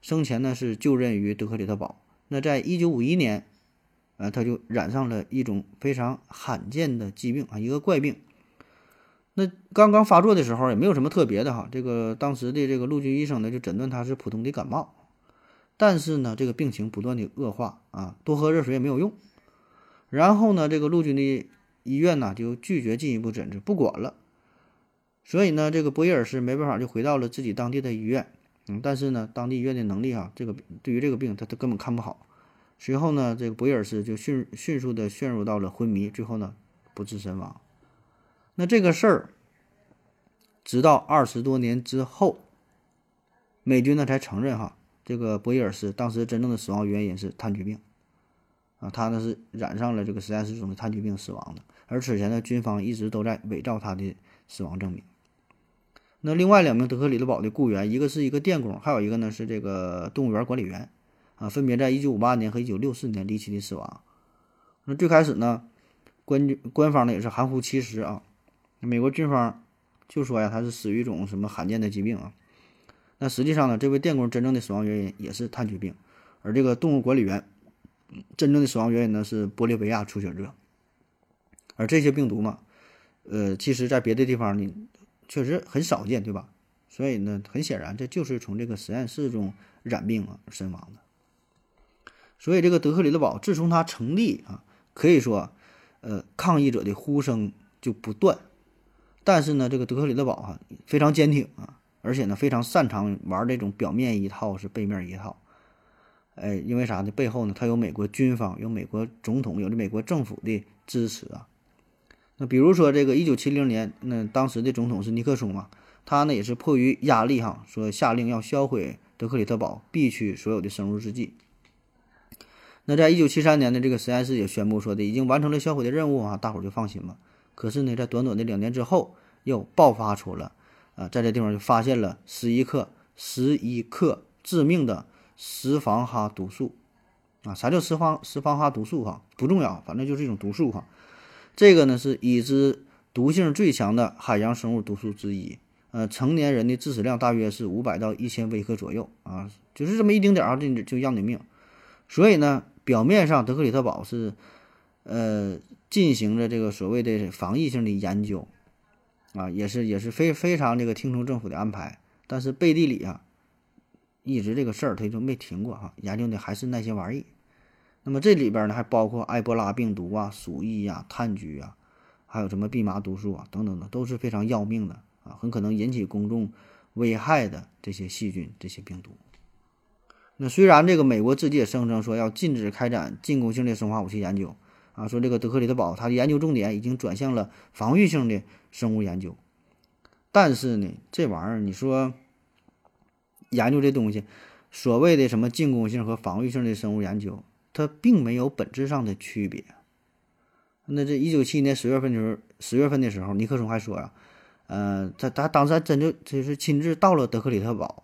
生前呢是就任于德克里特堡。那在一九五一年，呃，他就染上了一种非常罕见的疾病啊，一个怪病。那刚刚发作的时候也没有什么特别的哈，这个当时的这个陆军医生呢就诊断他是普通的感冒。但是呢，这个病情不断的恶化啊，多喝热水也没有用。然后呢，这个陆军的医院呢就拒绝进一步诊治，不管了。所以呢，这个博伊尔斯没办法就回到了自己当地的医院。嗯，但是呢，当地医院的能力哈，这个对于这个病他他根本看不好。随后呢，这个博伊尔斯就迅迅速的陷入到了昏迷，最后呢不治身亡。那这个事儿，直到二十多年之后，美军呢才承认哈。这个博伊尔斯当时真正的死亡原因是炭疽病，啊，他呢是染上了这个实验室中的炭疽病死亡的，而此前呢，军方一直都在伪造他的死亡证明。那另外两名德克里德堡的雇员，一个是一个电工，还有一个呢是这个动物园管理员，啊，分别在一九五八年和一九六四年离奇的死亡。那最开始呢，官官方呢也是含糊其辞啊，美国军方就说呀，他是死于一种什么罕见的疾病啊。那实际上呢，这位电工真正的死亡原因也是炭疽病，而这个动物管理员真正的死亡原因呢是玻利维亚出血热。而这些病毒嘛，呃，其实在别的地方呢。确实很少见，对吧？所以呢，很显然这就是从这个实验室中染病啊身亡的。所以这个德克里德堡自从它成立啊，可以说，呃，抗议者的呼声就不断。但是呢，这个德克里德堡哈非常坚挺啊，而且呢非常擅长玩这种表面一套是背面一套。哎，因为啥呢？背后呢，他有美国军方、有美国总统、有的美国政府的支持啊。那比如说这个一九七零年，那当时的总统是尼克松嘛，他呢也是迫于压力哈，说下令要销毁德克里特堡，必去所有的生物制剂。那在一九七三年的这个实验室也宣布说的已经完成了销毁的任务啊，大伙儿就放心了。可是呢，在短短的两年之后，又爆发出了啊，在这地方就发现了十一克十一克致命的十方哈毒素啊，啥叫十方十方哈毒素哈？不重要，反正就是一种毒素哈。这个呢是已知毒性最强的海洋生物毒素之一，呃，成年人的致死量大约是五百到一千微克左右啊，就是这么一丁点儿啊就就要你命。所以呢，表面上德克里特堡是呃进行着这个所谓的防疫性的研究啊，也是也是非非常这个听从政府的安排，但是背地里啊，一直这个事儿他就没停过哈，研究的还是那些玩意。那么这里边呢，还包括埃博拉病毒啊、鼠疫呀、炭疽啊，还有什么蓖麻毒素啊等等的，都是非常要命的啊，很可能引起公众危害的这些细菌、这些病毒。那虽然这个美国自己也声称说要禁止开展进攻性的生化武器研究啊，说这个德克里特堡它的研究重点已经转向了防御性的生物研究，但是呢，这玩意儿你说研究这东西，所谓的什么进攻性和防御性的生物研究。它并没有本质上的区别。那这一九七一年十月份的时候，十月份的时候，尼克松还说呀，呃，他他当时还真就就是亲自到了德克里特堡，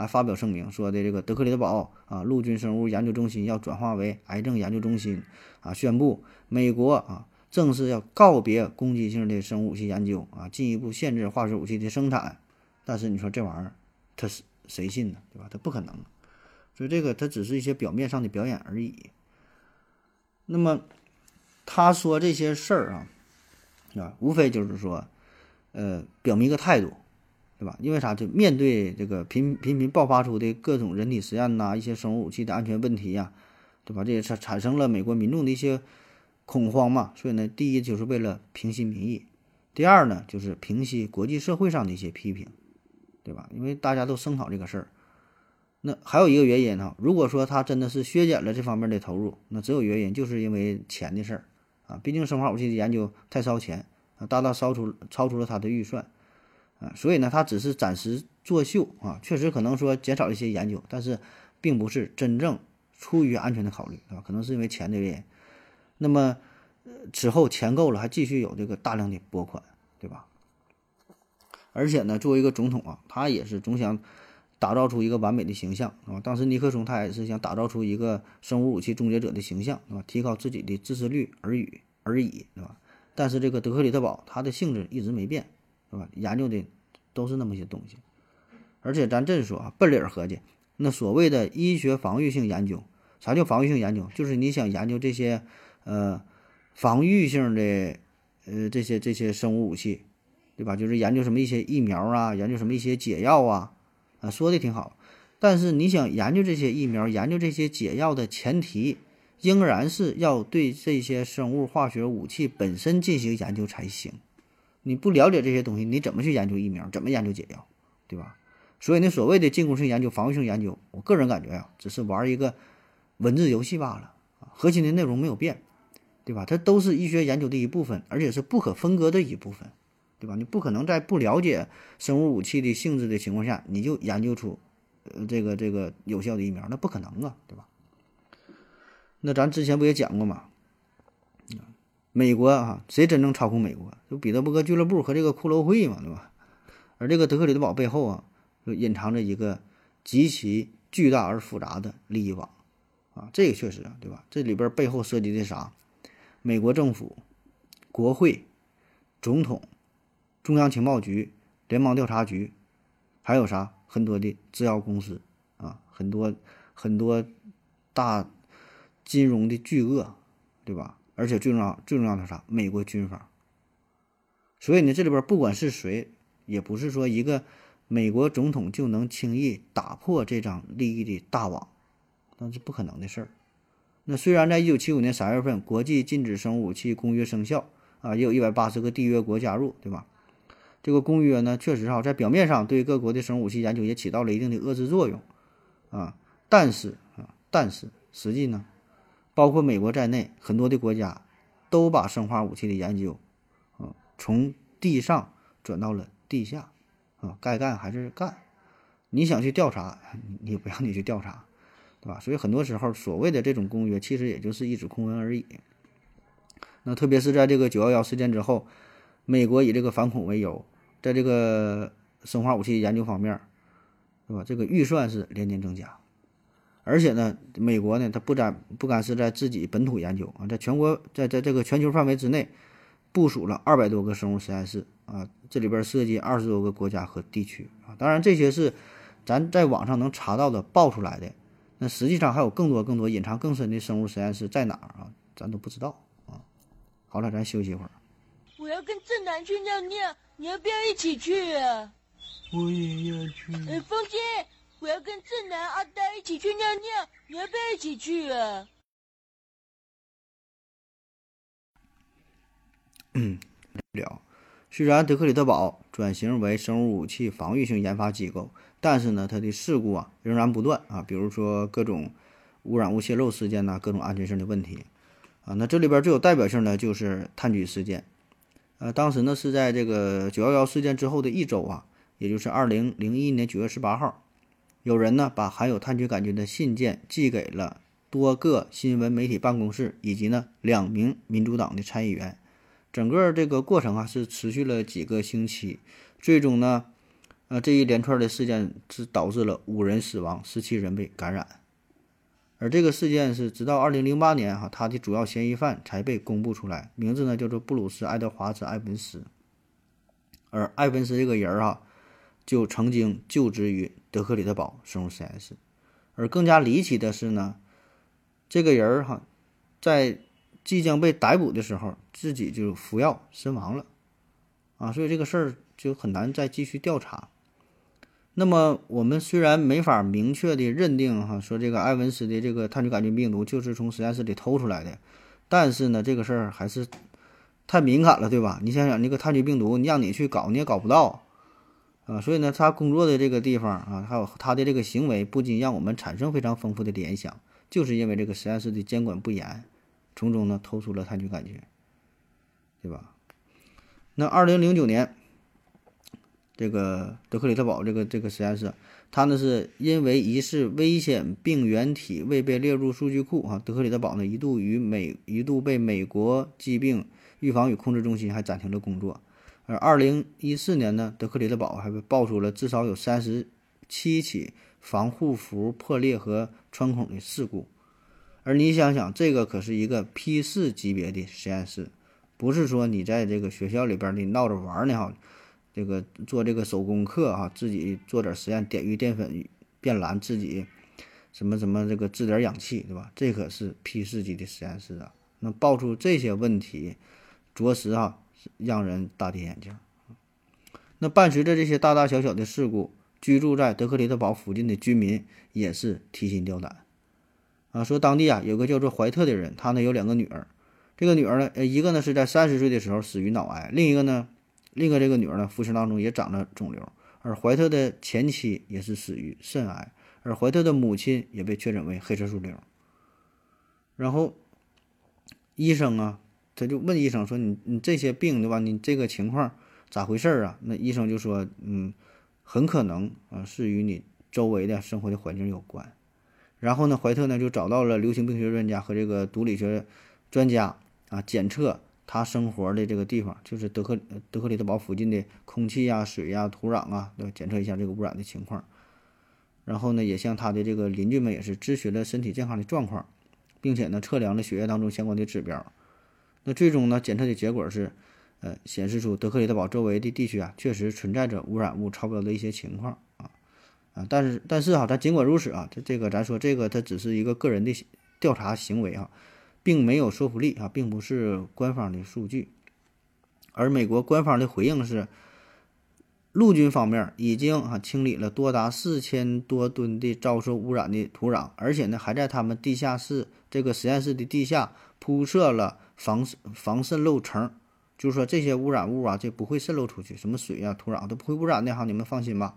啊，发表声明说的这个德克里德堡啊，陆军生物研究中心要转化为癌症研究中心，啊，宣布美国啊正式要告别攻击性的生物武器研究，啊，进一步限制化学武器的生产。但是你说这玩意儿，他是谁信呢？对吧？他不可能。所以这个它只是一些表面上的表演而已。那么他说这些事儿啊，啊，无非就是说，呃，表明一个态度，对吧？因为啥？就面对这个频频频爆发出的各种人体实验呐，一些生物武器的安全问题呀，对吧？这也产产生了美国民众的一些恐慌嘛。所以呢，第一就是为了平息民意，第二呢就是平息国际社会上的一些批评，对吧？因为大家都声讨这个事儿。那还有一个原因呢，如果说他真的是削减了这方面的投入，那只有原因就是因为钱的事儿啊。毕竟生化武器的研究太烧钱啊，大大超出超出了他的预算啊，所以呢，他只是暂时作秀啊，确实可能说减少一些研究，但是并不是真正出于安全的考虑啊，可能是因为钱的原因。那么此后钱够了，还继续有这个大量的拨款，对吧？而且呢，作为一个总统啊，他也是总想。打造出一个完美的形象啊！当时尼克松他也是想打造出一个生物武器终结者的形象，是吧？提高自己的支持率而已而已，对吧？但是这个德克里特堡它的性质一直没变，是吧？研究的都是那么些东西，而且咱这么说啊，奔理儿合计，那所谓的医学防御性研究，啥叫防御性研究？就是你想研究这些呃防御性的呃这些这些生物武器，对吧？就是研究什么一些疫苗啊，研究什么一些解药啊。啊，说的挺好，但是你想研究这些疫苗、研究这些解药的前提，仍然是要对这些生物化学武器本身进行研究才行。你不了解这些东西，你怎么去研究疫苗？怎么研究解药？对吧？所以那，所谓的进攻性研究、防御性研究，我个人感觉呀，只是玩一个文字游戏罢了，核心的内容没有变，对吧？它都是医学研究的一部分，而且是不可分割的一部分。对吧？你不可能在不了解生物武器的性质的情况下，你就研究出，呃，这个这个有效的疫苗，那不可能啊，对吧？那咱之前不也讲过吗？美国啊，谁真正操控美国？就彼得伯格俱乐部和这个骷髅会嘛，对吧？而这个德克里德堡背后啊，就隐藏着一个极其巨大而复杂的利益网啊，这个确实啊，对吧？这里边背后涉及的啥？美国政府、国会、总统、中央情报局、联邦调查局，还有啥？很多的制药公司啊，很多很多大金融的巨鳄，对吧？而且最重要、最重要的啥？美国军方。所以呢，这里边不管是谁，也不是说一个美国总统就能轻易打破这张利益的大网，那是不可能的事儿。那虽然在一九七五年三月份，国际禁止生物武器公约生效啊，也有一百八十个缔约国加入，对吧？这个公约呢，确实哈，在表面上对各国的生物武器研究也起到了一定的遏制作用啊，但是啊，但是实际呢，包括美国在内，很多的国家都把生化武器的研究啊，从地上转到了地下啊，该干还是干，你想去调查，你不让你去调查。对吧？所以很多时候，所谓的这种公约，其实也就是一纸空文而已。那特别是在这个九幺幺事件之后，美国以这个反恐为由，在这个生化武器研究方面，对吧？这个预算是连年增加，而且呢，美国呢，它不单不敢是在自己本土研究啊，在全国在在这个全球范围之内，部署了二百多个生物实验室啊，这里边涉及二十多个国家和地区啊。当然，这些是咱在网上能查到的爆出来的。那实际上还有更多更多隐藏更深的生物实验室在哪儿啊？咱都不知道啊。好了，咱休息一会儿。我要跟正南去尿尿，你要不要一起去啊？我也要去。哎，风姐，我要跟正南、阿呆一起去尿尿，你要不要一起去啊？嗯，了。虽然德克里特堡转型为生物武器防御性研发机构，但是呢，它的事故啊仍然不断啊，比如说各种污染物泄漏事件呐，各种安全性的问题啊。那这里边最有代表性的就是炭疽事件，呃，当时呢是在这个九幺幺事件之后的一周啊，也就是二零零一年九月十八号，有人呢把含有炭疽杆菌的信件寄给了多个新闻媒体办公室以及呢两名民主党的参议员。整个这个过程啊是持续了几个星期，最终呢，呃，这一连串的事件是导致了五人死亡，十七人被感染，而这个事件是直到二零零八年哈，他的主要嫌疑犯才被公布出来，名字呢叫做布鲁斯·爱德华兹·艾文斯，而艾文斯这个人儿哈，就曾经就职于德克里特堡生物实验室，而更加离奇的是呢，这个人儿哈，在即将被逮捕的时候，自己就服药身亡了，啊，所以这个事儿就很难再继续调查。那么我们虽然没法明确的认定哈，说这个埃文斯的这个炭疽杆菌病毒就是从实验室里偷出来的，但是呢，这个事儿还是太敏感了，对吧？你想想，那个炭疽病毒，你让你去搞，你也搞不到，啊，所以呢，他工作的这个地方啊，还有他的这个行为，不禁让我们产生非常丰富的联想，就是因为这个实验室的监管不严。从中呢偷出了炭疽杆菌，对吧？那二零零九年，这个德克里特堡这个这个实验室，它呢是因为疑似危险病原体未被列入数据库啊，德克里特堡呢一度与美一度被美国疾病预防与控制中心还暂停了工作。而二零一四年呢，德克里德堡还被爆出了至少有三十七起防护服破裂和穿孔的事故。而你想想，这个可是一个 P 四级别的实验室，不是说你在这个学校里边你闹着玩呢哈，这个做这个手工课哈，自己做点实验，碘玉淀粉变蓝，自己什么什么这个制点氧气，对吧？这可是 P 四级的实验室啊，那爆出这些问题，着实哈让人大跌眼镜。那伴随着这些大大小小的事故，居住在德克里特堡附近的居民也是提心吊胆。啊，说当地啊有个叫做怀特的人，他呢有两个女儿，这个女儿呢，呃，一个呢是在三十岁的时候死于脑癌，另一个呢，另一个这个女儿呢，腹腔当中也长了肿瘤，而怀特的前妻也是死于肾癌，而怀特的母亲也被确诊为黑色素瘤。然后医生啊，他就问医生说：“你你这些病对吧？你这个情况咋回事啊？”那医生就说：“嗯，很可能啊是与你周围的生活的环境有关。”然后呢，怀特呢就找到了流行病学专家和这个毒理学专家啊，检测他生活的这个地方，就是德克德克里德堡附近的空气呀、水呀、土壤啊，对吧？检测一下这个污染的情况。然后呢，也向他的这个邻居们也是咨询了身体健康的状况，并且呢，测量了血液当中相关的指标。那最终呢，检测的结果是，呃，显示出德克里德堡周围的地区啊，确实存在着污染物超标的一些情况啊啊。但是但是哈，咱尽管如此啊，这这个咱说这个它只是一个个人的调查行为啊，并没有说服力啊，并不是官方的数据。而美国官方的回应是。陆军方面已经啊清理了多达四千多吨的遭受污染的土壤，而且呢还在他们地下室这个实验室的地下铺设了防防渗漏层，就是说这些污染物啊这不会渗漏出去，什么水啊土壤都不会污染的哈，你们放心吧。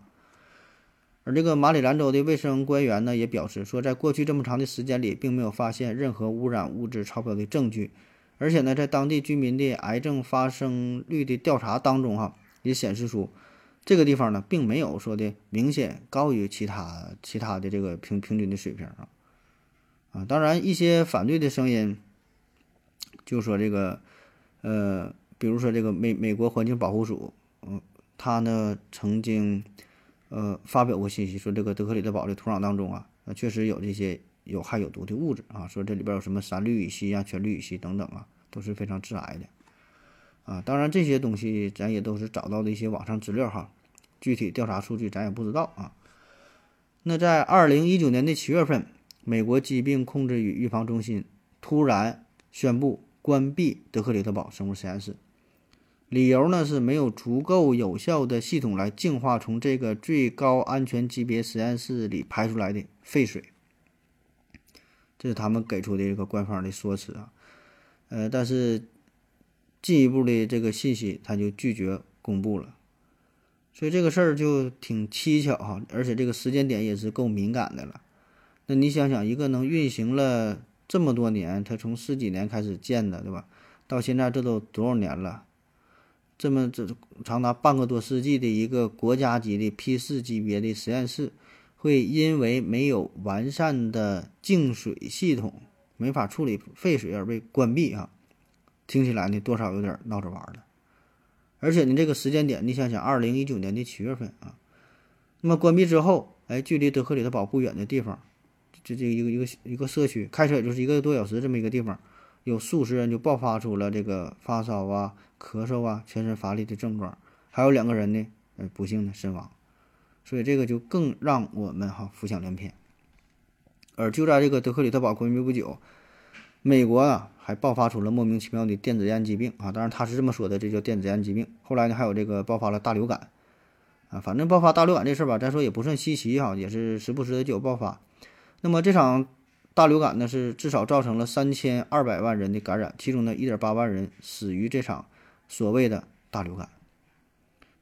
而这个马里兰州的卫生官员呢也表示说，在过去这么长的时间里，并没有发现任何污染物质超标的证据，而且呢在当地居民的癌症发生率的调查当中哈也显示出。这个地方呢，并没有说的明显高于其他其他的这个平平均的水平啊，啊，当然一些反对的声音，就说这个，呃，比如说这个美美国环境保护署，嗯，他呢曾经，呃，发表过信息说这个德克里德堡的土壤当中啊，确实有这些有害有毒的物质啊，说这里边有什么三氯乙烯啊、全氯乙烯等等啊，都是非常致癌的。啊，当然这些东西咱也都是找到的一些网上资料哈，具体调查数据咱也不知道啊。那在二零一九年的七月份，美国疾病控制与预防中心突然宣布关闭德克里德堡生物实验室，理由呢是没有足够有效的系统来净化从这个最高安全级别实验室里排出来的废水，这是他们给出的一个官方的说辞啊。呃，但是。进一步的这个信息，他就拒绝公布了，所以这个事儿就挺蹊跷哈，而且这个时间点也是够敏感的了。那你想想，一个能运行了这么多年，它从十几年开始建的，对吧？到现在这都多少年了？这么这长达半个多世纪的一个国家级的 P 四级别的实验室，会因为没有完善的净水系统，没法处理废水而被关闭啊？听起来呢，多少有点闹着玩的，而且呢，这个时间点，你想想，二零一九年的七月份啊，那么关闭之后，哎，距离德克里德堡不远的地方，这这一个一个一个社区，开车也就是一个多小时这么一个地方，有数十人就爆发出了这个发烧啊、咳嗽啊、全身乏力的症状，还有两个人呢，呃，不幸的身亡，所以这个就更让我们哈浮想联翩。而就在这个德克里特堡关闭不久。美国啊，还爆发出了莫名其妙的电子烟疾病啊！当然他是这么说的，这叫电子烟疾病。后来呢，还有这个爆发了大流感啊，反正爆发大流感这事儿吧，咱说也不算稀奇哈，也是时不时的就有爆发。那么这场大流感呢，是至少造成了三千二百万人的感染，其中呢，一点八万人死于这场所谓的大流感。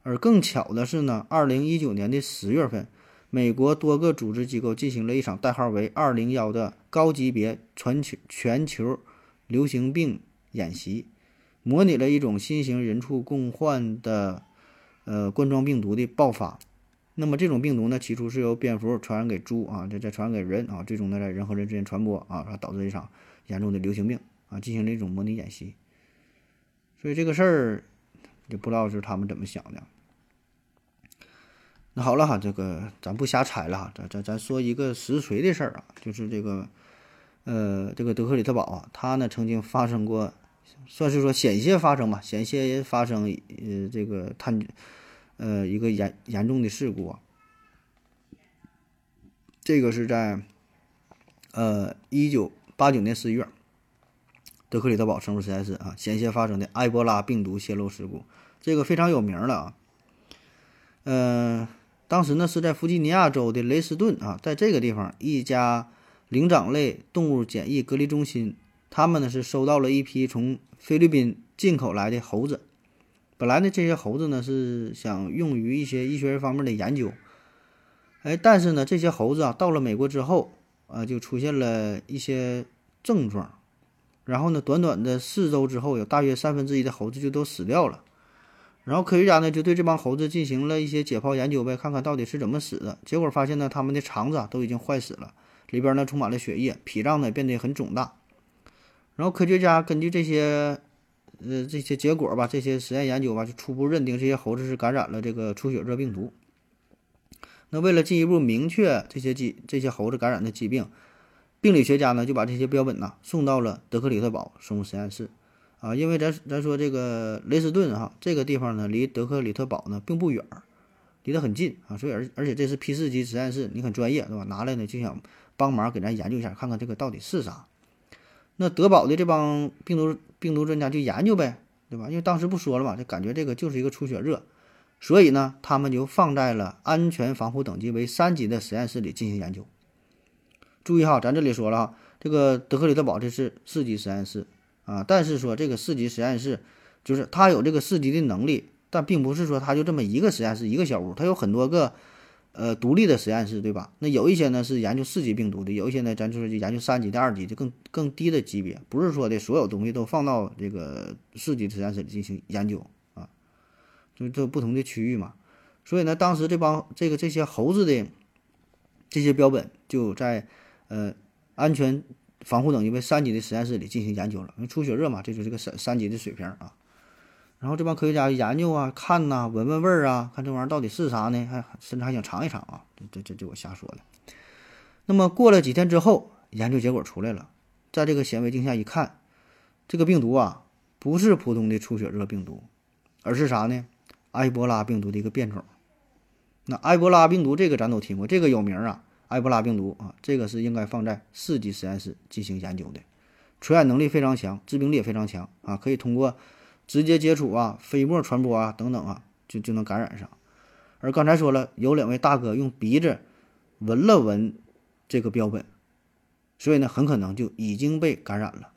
而更巧的是呢，二零一九年的十月份。美国多个组织机构进行了一场代号为“二零幺”的高级别全球全球流行病演习，模拟了一种新型人畜共患的呃冠状病毒的爆发。那么这种病毒呢，起初是由蝙蝠传染给猪啊，再再传染给人啊，最终呢在人和人之间传播啊，导致一场严重的流行病啊，进行了一种模拟演习。所以这个事儿也不知道是他们怎么想的。那好了哈，这个咱不瞎猜了哈，咱咱咱说一个实锤的事儿啊，就是这个，呃，这个德克里特堡啊，它呢曾经发生过，算是说险些发生吧，险些发生呃这个探，呃一个严严重的事故啊。这个是在，呃一九八九年十一月，德克里德堡生物实验室啊险些发生的埃博拉病毒泄露事故，这个非常有名了啊，嗯。当时呢是在弗吉尼亚州的雷斯顿啊，在这个地方一家灵长类动物检疫隔离中心，他们呢是收到了一批从菲律宾进口来的猴子。本来呢这些猴子呢是想用于一些医学方面的研究，哎，但是呢这些猴子啊到了美国之后啊就出现了一些症状，然后呢短短的四周之后，有大约三分之一的猴子就都死掉了。然后科学家呢就对这帮猴子进行了一些解剖研究呗，看看到底是怎么死的。结果发现呢，他们的肠子啊都已经坏死了，里边呢充满了血液，脾脏呢变得很肿大。然后科学家根据这些呃这些结果吧，这些实验研究吧，就初步认定这些猴子是感染了这个出血热病毒。那为了进一步明确这些疾这些猴子感染的疾病，病理学家呢就把这些标本呐送到了德克里特堡生物实验室。啊，因为咱咱说这个雷斯顿哈这个地方呢，离德克里特堡呢并不远儿，离得很近啊，所以而而且这是 P 四级实验室，你很专业对吧？拿来呢就想帮忙给咱研究一下，看看这个到底是啥。那德堡的这帮病毒病毒专家就研究呗，对吧？因为当时不说了嘛，就感觉这个就是一个出血热，所以呢，他们就放在了安全防护等级为三级的实验室里进行研究。注意哈，咱这里说了哈，这个德克里特堡这是四级实验室。啊，但是说这个四级实验室，就是它有这个四级的能力，但并不是说它就这么一个实验室一个小屋，它有很多个，呃，独立的实验室，对吧？那有一些呢是研究四级病毒的，有一些呢咱就是研究三级的、二级就更更低的级别，不是说的所有东西都放到这个四级实验室里进行研究啊，就这不同的区域嘛。所以呢，当时这帮这个这些猴子的这些标本就在呃安全。防护等级为三级的实验室里进行研究了，因为出血热嘛，这就是个三三级的水平啊。然后这帮科学家研究啊、看呐、闻闻味儿啊，看这玩意儿到底是啥呢？还甚至还想尝一尝啊。这这这我瞎说的。那么过了几天之后，研究结果出来了，在这个显微镜下一看，这个病毒啊不是普通的出血热病毒，而是啥呢？埃博拉病毒的一个变种。那埃博拉病毒这个咱都听过，这个有名啊。埃博拉病毒啊，这个是应该放在四级实验室进行研究的，传染能力非常强，致病力也非常强啊，可以通过直接接触啊、飞沫传播啊等等啊，就就能感染上。而刚才说了，有两位大哥用鼻子闻了闻这个标本，所以呢，很可能就已经被感染了。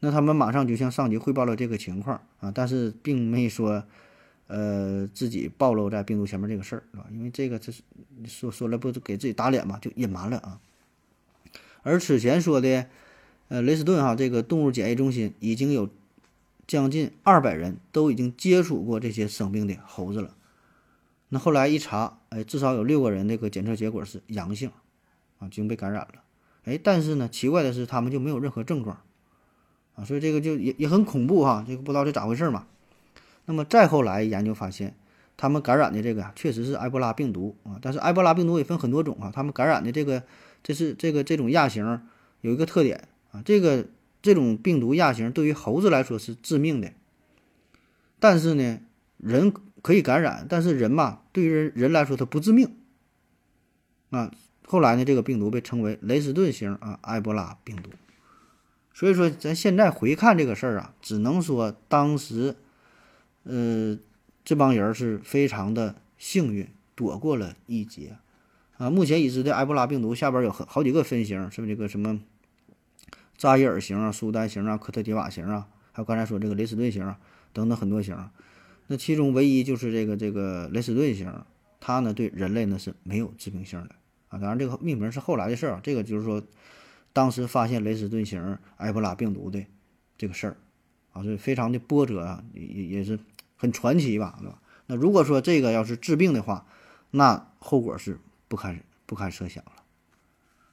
那他们马上就向上级汇报了这个情况啊，但是并没说。呃，自己暴露在病毒前面这个事儿，是吧？因为这个这是说说了不给自己打脸嘛，就隐瞒了啊。而此前说的，呃，雷斯顿哈这个动物检疫中心已经有将近二百人都已经接触过这些生病的猴子了。那后来一查，哎，至少有六个人那个检测结果是阳性，啊，已经被感染了。哎，但是呢，奇怪的是他们就没有任何症状，啊，所以这个就也也很恐怖哈，这个不知道这咋回事嘛。那么再后来研究发现，他们感染的这个确实是埃博拉病毒啊，但是埃博拉病毒也分很多种啊。他们感染的这个，这是这个这种亚型有一个特点啊，这个这种病毒亚型对于猴子来说是致命的，但是呢，人可以感染，但是人嘛，对于人人来说它不致命啊。后来呢，这个病毒被称为雷斯顿型啊埃博拉病毒。所以说，咱现在回看这个事儿啊，只能说当时。呃，这帮人是非常的幸运，躲过了一劫啊。目前已知的埃博拉病毒下边有很好几个分型，是不是这个什么扎伊尔型啊、苏丹型啊、科特迪瓦型啊，还有刚才说这个雷斯顿型啊等等很多型。那其中唯一就是这个这个雷斯顿型，它呢对人类呢是没有致命性的啊。当然这个命名是后来的事儿啊，这个就是说当时发现雷斯顿型埃博拉病毒的这个事儿啊，所以非常的波折啊，也也是。很传奇吧，对吧？那如果说这个要是治病的话，那后果是不堪不堪设想了。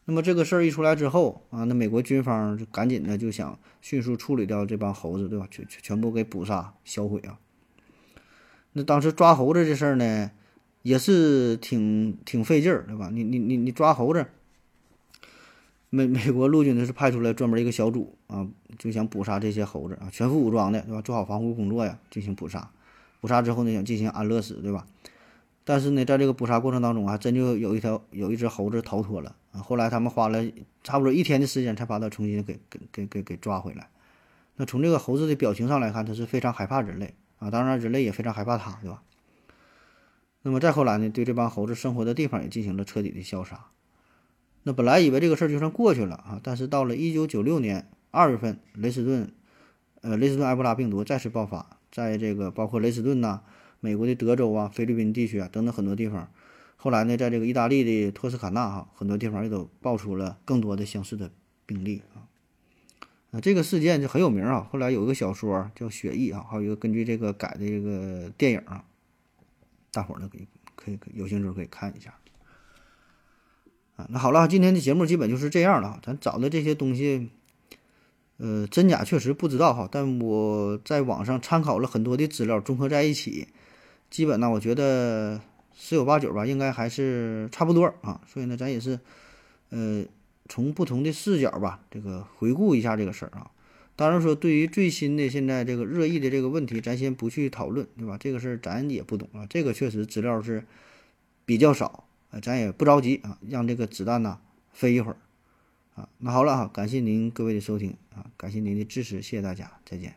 那么这个事儿一出来之后啊，那美国军方就赶紧的就想迅速处理掉这帮猴子，对吧？全全部给捕杀销毁啊。那当时抓猴子这事儿呢，也是挺挺费劲儿，对吧？你你你你抓猴子，美美国陆军呢是派出来专门一个小组啊，就想捕杀这些猴子啊，全副武装的，对吧？做好防护工作呀，进行捕杀。捕杀之后呢，想进行安乐死，对吧？但是呢，在这个捕杀过程当中，还真就有一条有一只猴子逃脱了后来他们花了差不多一天的时间，才把它重新给给给给给抓回来。那从这个猴子的表情上来看，它是非常害怕人类啊，当然人类也非常害怕它，对吧？那么再后来呢，对这帮猴子生活的地方也进行了彻底的消杀。那本来以为这个事儿就算过去了啊，但是到了一九九六年二月份，雷斯顿呃雷斯顿埃博拉病毒再次爆发。在这个包括雷斯顿呐、美国的德州啊、菲律宾地区啊等等很多地方，后来呢，在这个意大利的托斯卡纳哈很多地方也都爆出了更多的相似的病例啊。啊，这个事件就很有名啊。后来有一个小说叫《血疫》啊，还有一个根据这个改的这个电影啊，大伙呢可以可以有兴趣可以看一下。啊，那好了，今天的节目基本就是这样了。咱找的这些东西。呃，真假确实不知道哈，但我在网上参考了很多的资料，综合在一起，基本呢，我觉得十有八九吧，应该还是差不多啊。所以呢，咱也是，呃，从不同的视角吧，这个回顾一下这个事儿啊。当然说，对于最新的现在这个热议的这个问题，咱先不去讨论，对吧？这个事儿咱也不懂啊，这个确实资料是比较少，啊，咱也不着急啊，让这个子弹呢飞一会儿。啊，那好了哈，感谢您各位的收听啊，感谢您的支持，谢谢大家，再见。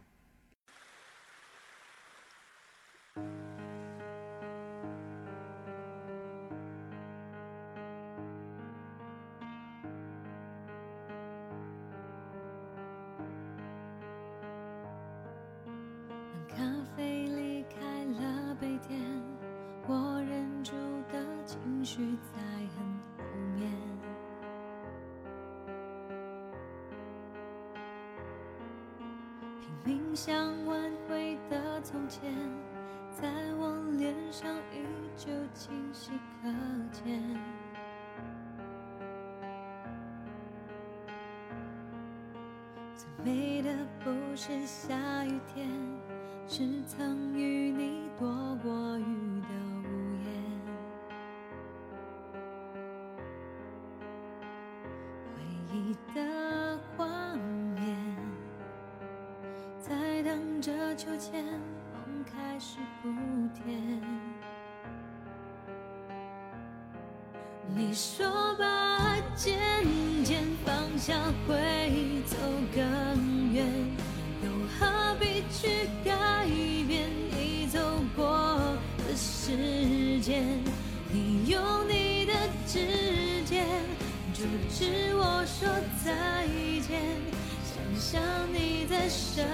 想你在身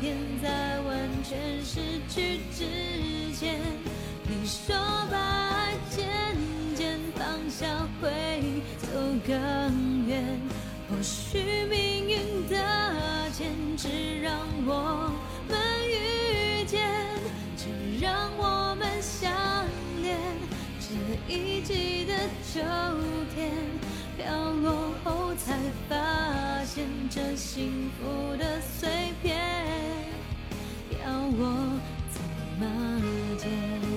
边，在完全失去之前。你说把爱渐渐放下会走更远，或许命运的牵制让我们遇见，只让我们相恋。这一季的秋天飘落后，才发现这幸福的碎片，要我怎么捡？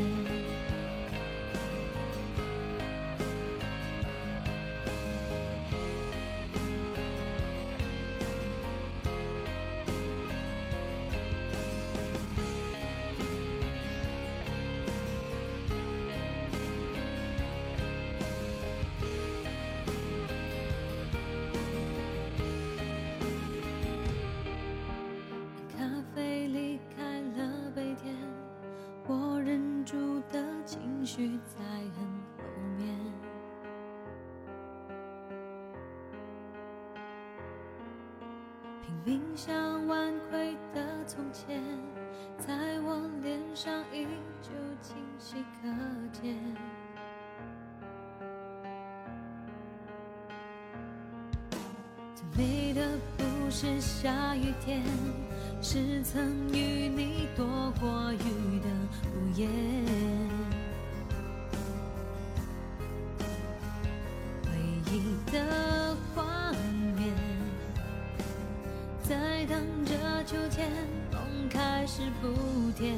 美的不是下雨天，是曾与你躲过雨的屋檐。回忆的画面，在等着秋天，风开始不甜。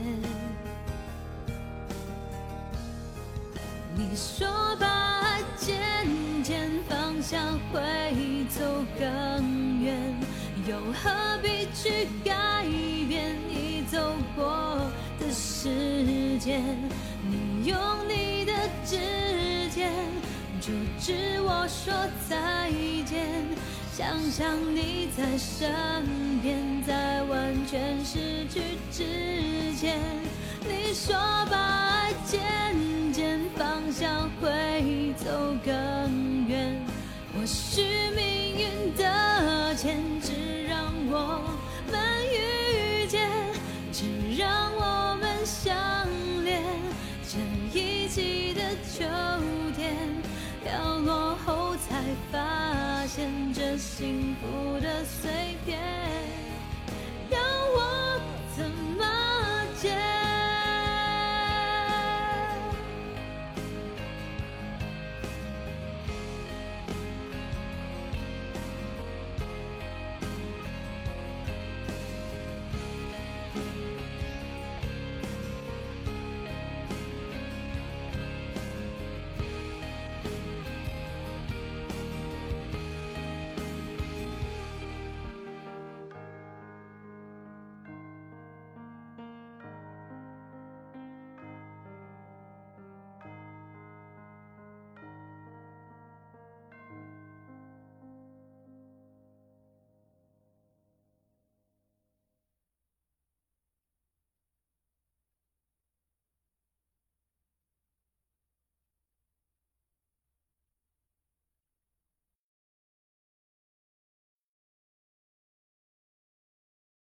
你说吧方向会走更远，又何必去改变你走过的时间？你用你的指尖阻止我说再见，想象你在身边，在完全失去之前。你说把爱渐渐放下会走更远，或许命运的签只让我们遇见只让我们相恋。这一季的秋天飘落后才发现这幸福的碎